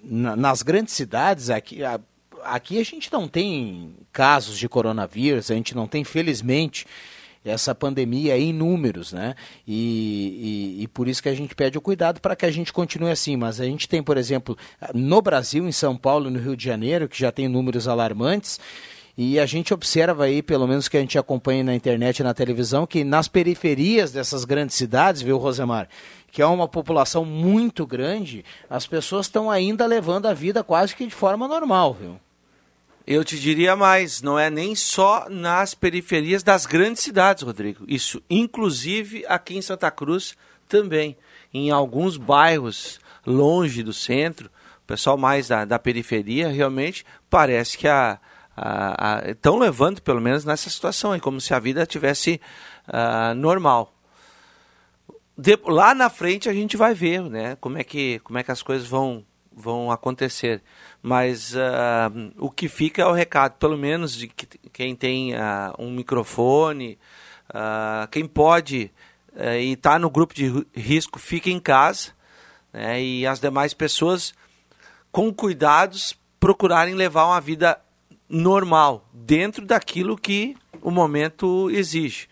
na, nas grandes cidades, aqui, a, aqui a gente não tem casos de coronavírus, a gente não tem, felizmente, essa pandemia em números, né? E, e, e, por isso que a gente pede o cuidado para que a gente continue assim. Mas a gente tem, por exemplo, no Brasil, em São Paulo, no Rio de Janeiro, que já tem números alarmantes. E a gente observa aí, pelo menos que a gente acompanha na internet e na televisão, que nas periferias dessas grandes cidades, viu, Rosemar, que é uma população muito grande, as pessoas estão ainda levando a vida quase que de forma normal, viu? Eu te diria mais, não é nem só nas periferias das grandes cidades, Rodrigo. Isso, inclusive aqui em Santa Cruz também. Em alguns bairros longe do centro, o pessoal mais da, da periferia, realmente parece que a, estão levando, pelo menos nessa situação, aí, como se a vida tivesse uh, normal. De, lá na frente a gente vai ver né, como, é que, como é que as coisas vão, vão acontecer mas uh, o que fica é o recado, pelo menos de que, quem tem uh, um microfone, uh, quem pode e está no grupo de risco, fica em casa, né, e as demais pessoas, com cuidados, procurarem levar uma vida normal, dentro daquilo que o momento exige.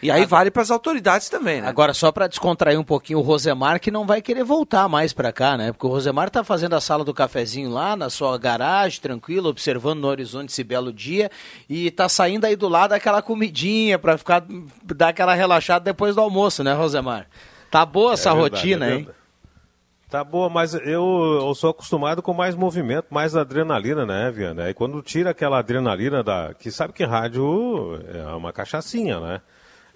E aí vale para as autoridades também, né? Agora, só para descontrair um pouquinho, o Rosemar que não vai querer voltar mais para cá, né? Porque o Rosemar tá fazendo a sala do cafezinho lá na sua garagem, tranquilo, observando no horizonte esse belo dia e tá saindo aí do lado aquela comidinha para ficar dar aquela relaxada depois do almoço, né, Rosemar? Tá boa essa é verdade, rotina, é hein? Tá boa, mas eu, eu sou acostumado com mais movimento, mais adrenalina, né, Viana? E quando tira aquela adrenalina da. Que sabe que rádio é uma cachaçinha, né?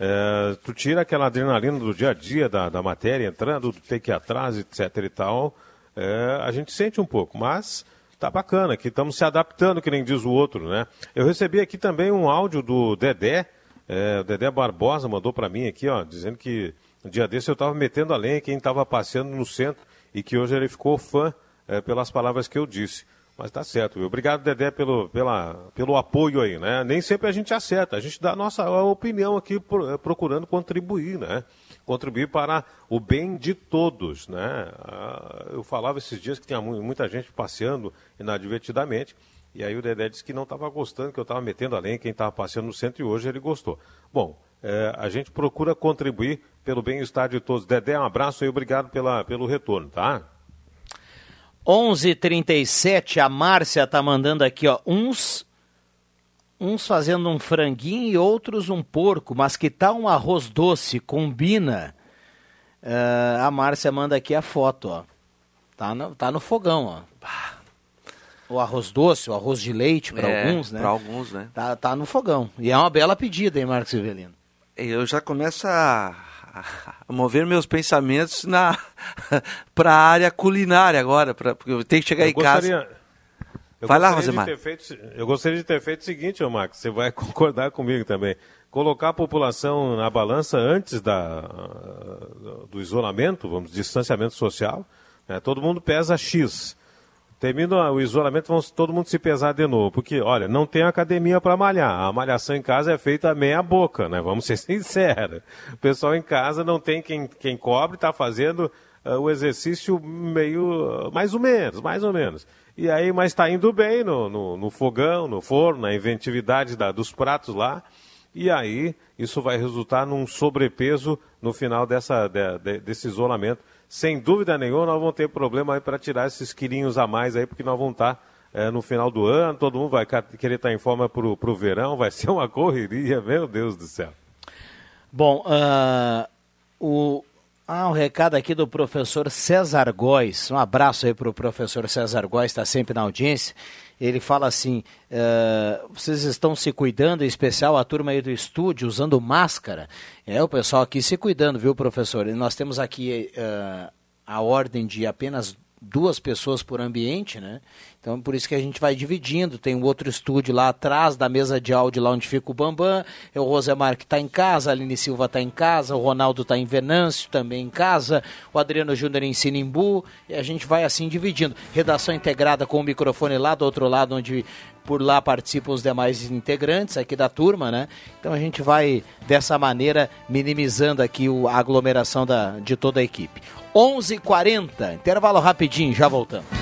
É, tu tira aquela adrenalina do dia a dia, da, da matéria entrando, ter que ir atrás, etc e tal. É, a gente sente um pouco, mas tá bacana, que estamos se adaptando, que nem diz o outro, né? Eu recebi aqui também um áudio do Dedé, é, o Dedé Barbosa mandou para mim aqui, ó, dizendo que no dia desse eu estava metendo a lenha quem estava passeando no centro e que hoje ele ficou fã é, pelas palavras que eu disse. Mas tá certo, viu? Obrigado, Dedé, pelo, pela, pelo apoio aí, né? Nem sempre a gente acerta, a gente dá a nossa opinião aqui eh, procurando contribuir, né? Contribuir para o bem de todos, né? Ah, eu falava esses dias que tinha muita gente passeando inadvertidamente, e aí o Dedé disse que não estava gostando, que eu estava metendo além quem estava passeando no centro e hoje ele gostou. Bom, é, a gente procura contribuir pelo bem-estar de todos. Dedé, um abraço e obrigado pela, pelo retorno, tá? 11:37 a Márcia tá mandando aqui, ó, uns uns fazendo um franguinho e outros um porco, mas que tal um arroz doce? Combina. Uh, a Márcia manda aqui a foto, ó. Tá no, tá no fogão, ó. O arroz doce, o arroz de leite para é, alguns, né? Para alguns, né? Tá, tá no fogão. E é uma bela pedida, hein, Marcos Rivelino? Eu já começo a a mover meus pensamentos na para a área culinária agora, pra, porque eu tenho que chegar eu em gostaria, casa. Vai lá, Rosemar. Feito, eu gostaria de ter feito o seguinte, ô Max, você vai concordar comigo também. Colocar a população na balança antes da, do isolamento, vamos, distanciamento social. Né? Todo mundo pesa X. Termina o isolamento, vamos todo mundo se pesar de novo. Porque, olha, não tem academia para malhar. A malhação em casa é feita meia boca, né? Vamos ser sinceros. O pessoal em casa não tem quem, quem cobre, está fazendo uh, o exercício meio. mais ou menos, mais ou menos. E aí, mas está indo bem no, no, no, fogão, no forno, na inventividade da, dos pratos lá. E aí, isso vai resultar num sobrepeso no final dessa, de, de, desse isolamento sem dúvida nenhuma, nós vamos ter problema aí para tirar esses quilinhos a mais aí, porque nós vamos estar tá, é, no final do ano, todo mundo vai querer estar tá em forma para o verão, vai ser uma correria, meu Deus do céu. Bom, uh, o, ah, um recado aqui do professor César Góes. Um abraço aí para o professor César Góes, está sempre na audiência. Ele fala assim: uh, vocês estão se cuidando, em especial a turma aí do estúdio, usando máscara. É, o pessoal aqui se cuidando, viu, professor? E nós temos aqui uh, a ordem de apenas duas pessoas por ambiente, né? Então, por isso que a gente vai dividindo. Tem um outro estúdio lá atrás da mesa de áudio, lá onde fica o Bambam. É o Rosemar que está em casa, a Aline Silva está em casa, o Ronaldo está em Venâncio também em casa, o Adriano Júnior em Sinimbu. E a gente vai assim dividindo. Redação integrada com o microfone lá do outro lado, onde por lá participam os demais integrantes aqui da turma, né? Então a gente vai dessa maneira minimizando aqui a aglomeração da, de toda a equipe. 11:40 intervalo rapidinho, já voltamos.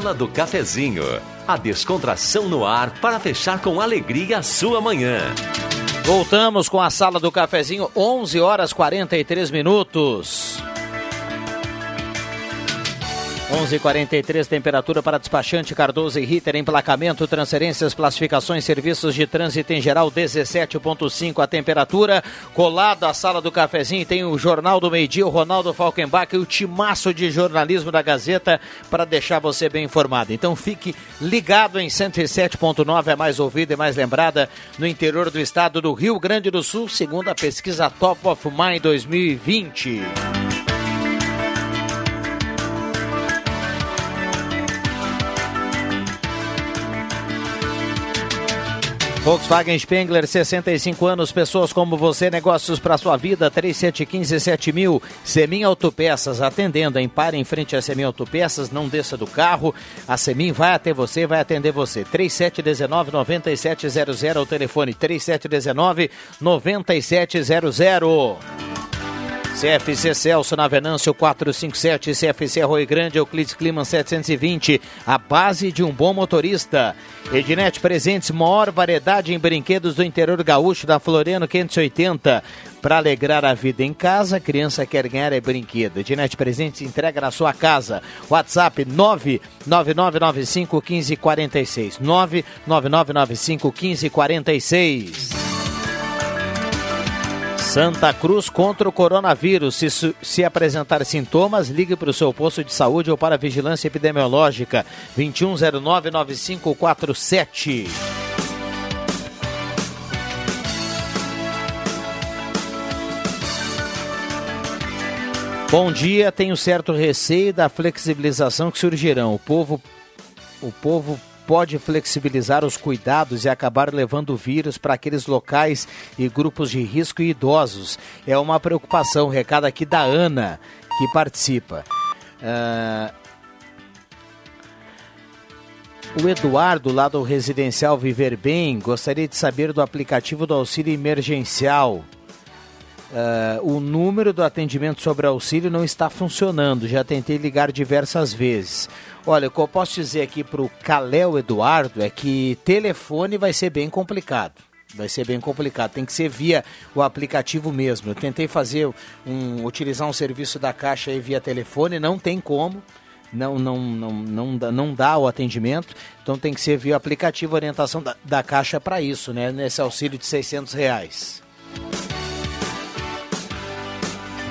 Sala do Cafezinho. A descontração no ar para fechar com alegria a sua manhã. Voltamos com a Sala do Cafezinho, 11 horas 43 minutos. 11:43 temperatura para despachante Cardoso e Ritter, emplacamento, transferências, classificações, serviços de trânsito em geral 17.5 a temperatura. Colado à sala do cafezinho tem o Jornal do Meio Dia, o Ronaldo Falkenbach e o timaço de jornalismo da Gazeta para deixar você bem informado. Então fique ligado em 107.9, é mais ouvida e mais lembrada no interior do estado do Rio Grande do Sul, segundo a pesquisa Top of Mind 2020. Volkswagen Spengler, 65 anos, pessoas como você, negócios para sua vida, 3715-7000, Semin Autopeças, atendendo em pare em frente a Semin Autopeças, não desça do carro, a Semin vai até você, vai atender você, 3719-9700, o telefone 3719-9700. CFC Celso na Venâncio 457, CFC Arroio Grande, Euclides Clima 720, a base de um bom motorista. Ednet Presentes, maior variedade em brinquedos do interior gaúcho da Floriano 580. Para alegrar a vida em casa, a criança quer ganhar é brinquedo. Ednet Presentes entrega na sua casa. WhatsApp 99995 1546. 99995 1546. Santa Cruz contra o coronavírus. Se, se apresentar sintomas, ligue para o seu posto de saúde ou para a vigilância epidemiológica. 2109-9547. Bom dia, tenho certo receio da flexibilização que surgirão. O povo, o povo pode flexibilizar os cuidados e acabar levando o vírus para aqueles locais e grupos de risco e idosos. É uma preocupação. Recado aqui da Ana, que participa. Uh... O Eduardo, lá do Residencial Viver Bem, gostaria de saber do aplicativo do auxílio emergencial. Uh, o número do atendimento sobre auxílio não está funcionando. Já tentei ligar diversas vezes. Olha, o que eu posso dizer aqui para o Caléu Eduardo é que telefone vai ser bem complicado. Vai ser bem complicado, tem que ser via o aplicativo mesmo. Eu tentei fazer um, utilizar um serviço da Caixa via telefone, não tem como. Não, não, não, não, dá, não dá o atendimento, então tem que ser via aplicativo, orientação da, da Caixa para isso, né? Nesse auxílio de 600 reais.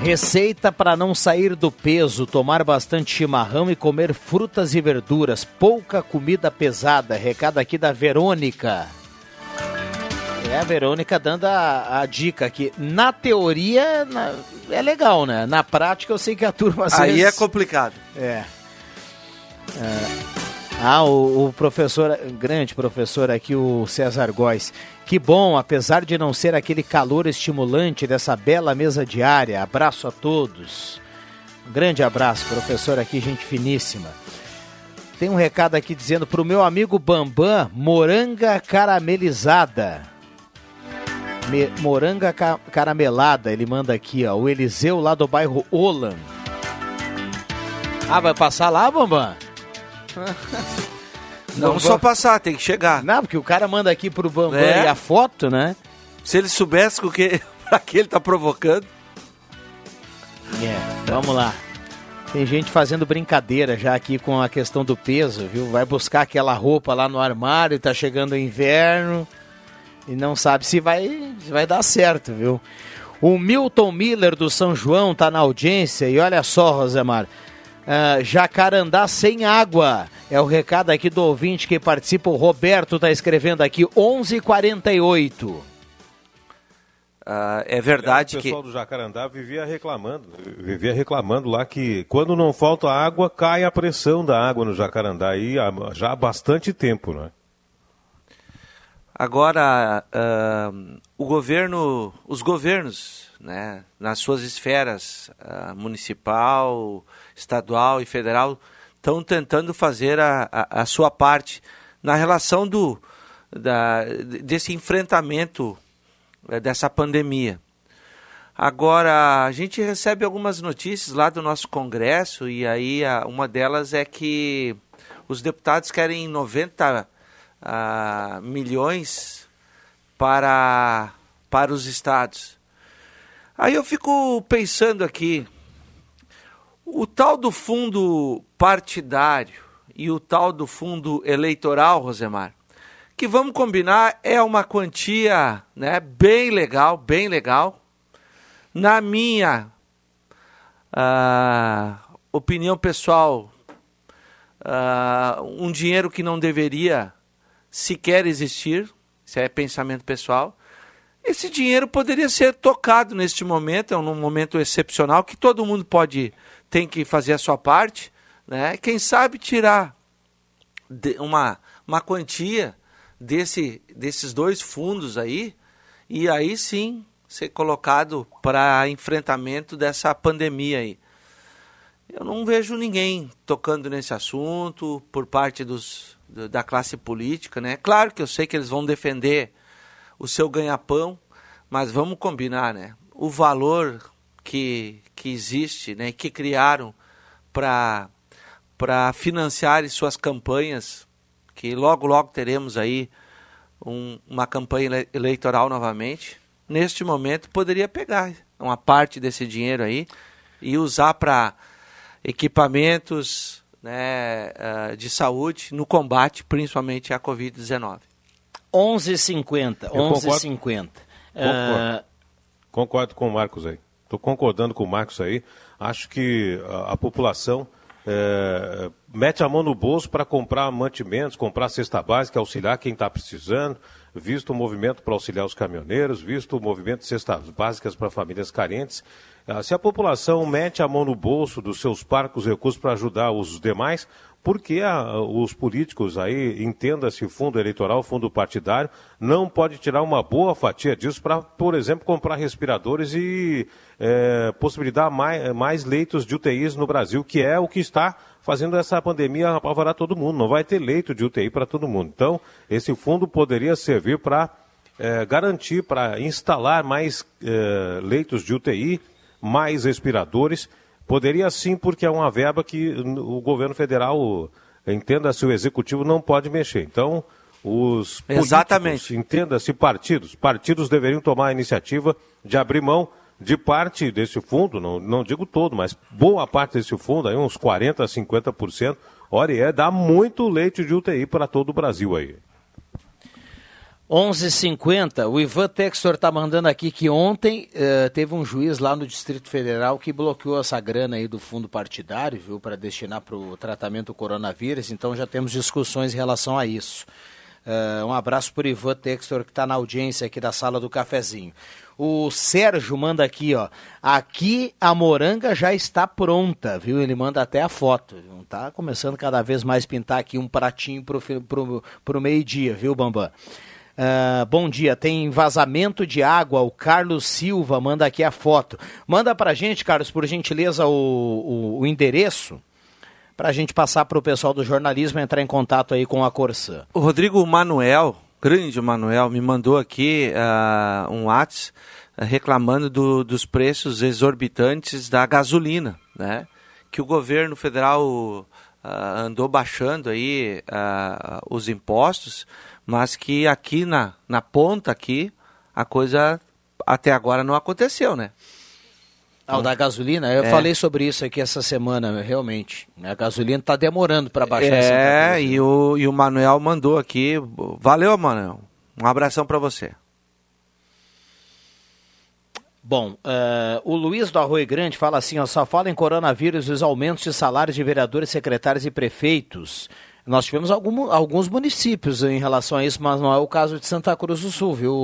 Receita para não sair do peso: tomar bastante chimarrão e comer frutas e verduras. Pouca comida pesada. Recado aqui da Verônica. É a Verônica dando a, a dica aqui. Na teoria na, é legal, né? Na prática eu sei que a turma às Aí vezes... é complicado. É. é. Ah, o, o, professor, grande professor aqui, o César Góes. Que bom, apesar de não ser aquele calor estimulante dessa bela mesa diária. Abraço a todos. Um grande abraço, professor aqui, gente finíssima. Tem um recado aqui dizendo para o meu amigo Bambam, moranga caramelizada. Me, moranga ca, caramelada, ele manda aqui, ó. O Eliseu lá do bairro Olan. Ah, vai passar lá, Bambam? Não, só passar, tem que chegar. Não, porque o cara manda aqui pro Bambam é. e a foto, né? Se ele soubesse o que, pra que ele tá provocando. É, vamos lá. Tem gente fazendo brincadeira já aqui com a questão do peso, viu? Vai buscar aquela roupa lá no armário, tá chegando o inverno e não sabe se vai, se vai dar certo, viu? O Milton Miller do São João tá na audiência e olha só, Rosemar, uh, Jacarandá sem água. É o recado aqui do ouvinte que participa. O Roberto está escrevendo aqui 11:48. Uh, é verdade que o pessoal do Jacarandá vivia reclamando, vivia reclamando lá que quando não falta água cai a pressão da água no Jacarandá aí já há bastante tempo, né? Agora uh, o governo, os governos, né, nas suas esferas uh, municipal, estadual e federal estão tentando fazer a, a, a, sua parte na relação do, da, desse enfrentamento é, dessa pandemia. Agora, a gente recebe algumas notícias lá do nosso Congresso, e aí a, uma delas é que os deputados querem 90 uh, milhões para, para os estados. Aí eu fico pensando aqui, o tal do fundo partidário e o tal do fundo eleitoral, Rosemar, que vamos combinar é uma quantia né, bem legal, bem legal. Na minha uh, opinião pessoal, uh, um dinheiro que não deveria sequer existir, isso é pensamento pessoal. Esse dinheiro poderia ser tocado neste momento, é um momento excepcional que todo mundo pode, tem que fazer a sua parte, né? Quem sabe tirar uma, uma quantia desse, desses dois fundos aí, e aí sim ser colocado para enfrentamento dessa pandemia aí. Eu não vejo ninguém tocando nesse assunto por parte dos, da classe política, né? Claro que eu sei que eles vão defender o seu ganha-pão, mas vamos combinar, né? O valor que, que existe, né? Que criaram para para financiar suas campanhas, que logo logo teremos aí um, uma campanha eleitoral novamente. Neste momento poderia pegar uma parte desse dinheiro aí e usar para equipamentos né, uh, de saúde no combate, principalmente à Covid-19. 11h50. 11h50. Concordo, uh... concordo com o Marcos aí. Estou concordando com o Marcos aí. Acho que a, a população é, mete a mão no bolso para comprar mantimentos, comprar cesta básica, auxiliar quem está precisando, visto o movimento para auxiliar os caminhoneiros, visto o movimento de cestas básicas para famílias carentes. Ah, se a população mete a mão no bolso dos seus parcos recursos para ajudar os demais, por que a, os políticos aí, entenda-se fundo eleitoral, fundo partidário, não pode tirar uma boa fatia disso para, por exemplo, comprar respiradores e é, possibilitar mais, mais leitos de UTIs no Brasil, que é o que está fazendo essa pandemia apavorar todo mundo. Não vai ter leito de UTI para todo mundo. Então, esse fundo poderia servir para é, garantir, para instalar mais é, leitos de UTI mais respiradores. Poderia sim, porque é uma verba que o governo federal, entenda-se, o executivo não pode mexer. Então, os Exatamente. entenda-se, partidos, partidos deveriam tomar a iniciativa de abrir mão de parte desse fundo, não, não digo todo, mas boa parte desse fundo, aí uns 40%, 50%, olha, é dar muito leite de UTI para todo o Brasil aí. 11:50. O Ivan Textor está mandando aqui que ontem uh, teve um juiz lá no Distrito Federal que bloqueou essa grana aí do fundo partidário, viu, para destinar para o tratamento do coronavírus. Então já temos discussões em relação a isso. Uh, um abraço para o Ivan Textor que está na audiência aqui da sala do cafezinho. O Sérgio manda aqui, ó. Aqui a moranga já está pronta, viu? Ele manda até a foto. Tá começando cada vez mais pintar aqui um pratinho pro, pro meio-dia, viu, Bambam? Uh, bom dia, tem vazamento de água. O Carlos Silva manda aqui a foto. Manda pra gente, Carlos, por gentileza, o, o, o endereço para a gente passar para o pessoal do jornalismo entrar em contato aí com a Corsã. O Rodrigo Manuel, grande Manuel, me mandou aqui uh, um WhatsApp reclamando do, dos preços exorbitantes da gasolina, né? Que o governo federal uh, andou baixando aí uh, os impostos mas que aqui na, na ponta aqui a coisa até agora não aconteceu, né? Ah, o da gasolina, eu é. falei sobre isso aqui essa semana, realmente. A gasolina está demorando para baixar. É, e o, e o Manuel mandou aqui. Valeu, Manuel. Um abração para você. Bom, uh, o Luiz do Arroio Grande fala assim, ó, só fala em coronavírus os aumentos de salários de vereadores, secretários e prefeitos. Nós tivemos algum, alguns municípios em relação a isso, mas não é o caso de Santa Cruz do Sul, viu,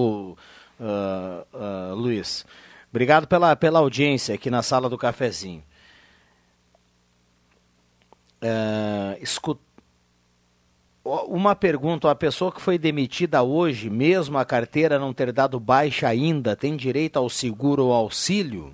uh, uh, Luiz? Obrigado pela, pela audiência aqui na sala do cafezinho. Uh, escut... Uma pergunta: a pessoa que foi demitida hoje, mesmo a carteira não ter dado baixa ainda, tem direito ao seguro ou auxílio?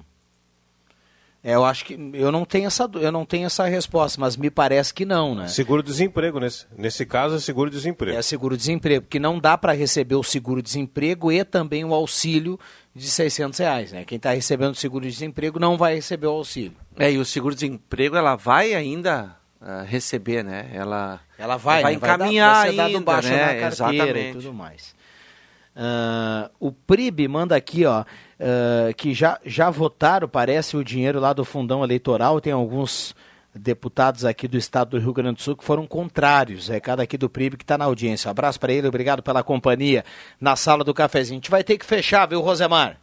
É, eu acho que eu não tenho essa eu não tenho essa resposta, mas me parece que não, né? Seguro-desemprego nesse nesse caso é seguro-desemprego. É seguro-desemprego, porque não dá para receber o seguro-desemprego e também o auxílio de 600 reais, né? Quem está recebendo o seguro-desemprego não vai receber o auxílio. É e o seguro-desemprego ela vai ainda uh, receber, né? Ela, ela vai, vai né? encaminhar vai dar, ainda, baixo né? na carteira Exatamente. e tudo mais. Uh, o PRIB manda aqui, ó, uh, que já, já votaram, parece, o dinheiro lá do fundão eleitoral. Tem alguns deputados aqui do estado do Rio Grande do Sul que foram contrários. Recado aqui do PRIB que está na audiência. Um abraço para ele, obrigado pela companhia na sala do cafezinho. A gente vai ter que fechar, viu, Rosemar?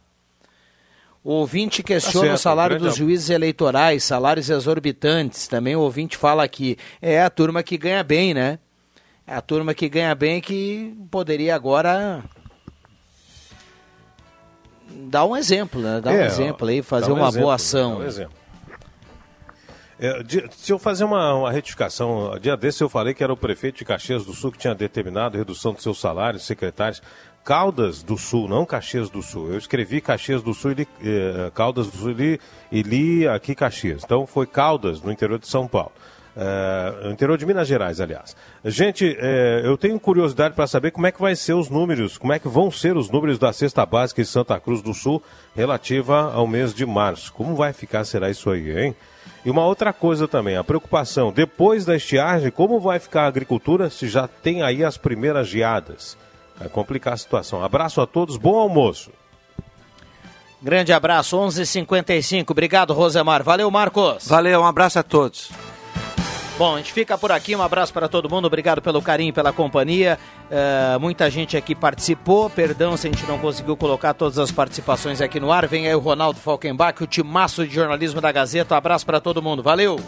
O ouvinte questiona Tá certo, o salário dos juízes eleitorais, salários exorbitantes. Também o ouvinte fala aqui. É a turma que ganha bem, né? É a turma que ganha bem que poderia agora dar um exemplo, né? Dar um É, exemplo aí, fazer um uma exemplo, boa ação. um exemplo. É, de- se eu fazer uma, uma retificação, dia desse eu falei que era o prefeito de Caxias do Sul que tinha determinado a redução dos seus salários, secretários. Caldas do Sul, não Caxias do Sul. Eu escrevi Caxias do Sul e li, eh, Caldas do Sul e li, e li aqui Caxias. Então foi Caldas, no interior de São Paulo. No interior de Minas Gerais, aliás. Gente, eh, eu tenho curiosidade para saber como é que vai ser os números, como é que vão ser os números da cesta básica em Santa Cruz do Sul relativa ao mês de março. Como vai ficar, será isso aí, hein? E uma outra coisa também, a preocupação, depois da estiagem, como vai ficar a agricultura se já tem aí as primeiras geadas? Vai complicar a situação. Abraço a todos, bom almoço. Grande abraço, 11:55. h 55 Obrigado, Rosemar. Valeu, Marcos. Valeu, um abraço a todos. Bom, a gente fica por aqui. Um abraço para todo mundo. Obrigado pelo carinho, pela companhia. Eh, muita gente aqui participou. Perdão se a gente não conseguiu colocar todas as participações aqui no ar. Vem aí o Ronaldo Falkenbach, o timaço de jornalismo da Gazeta. Um abraço para todo mundo. Valeu!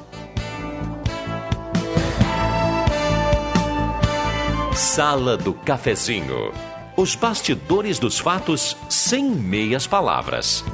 Sala do Cafezinho. Os bastidores dos fatos sem meias palavras.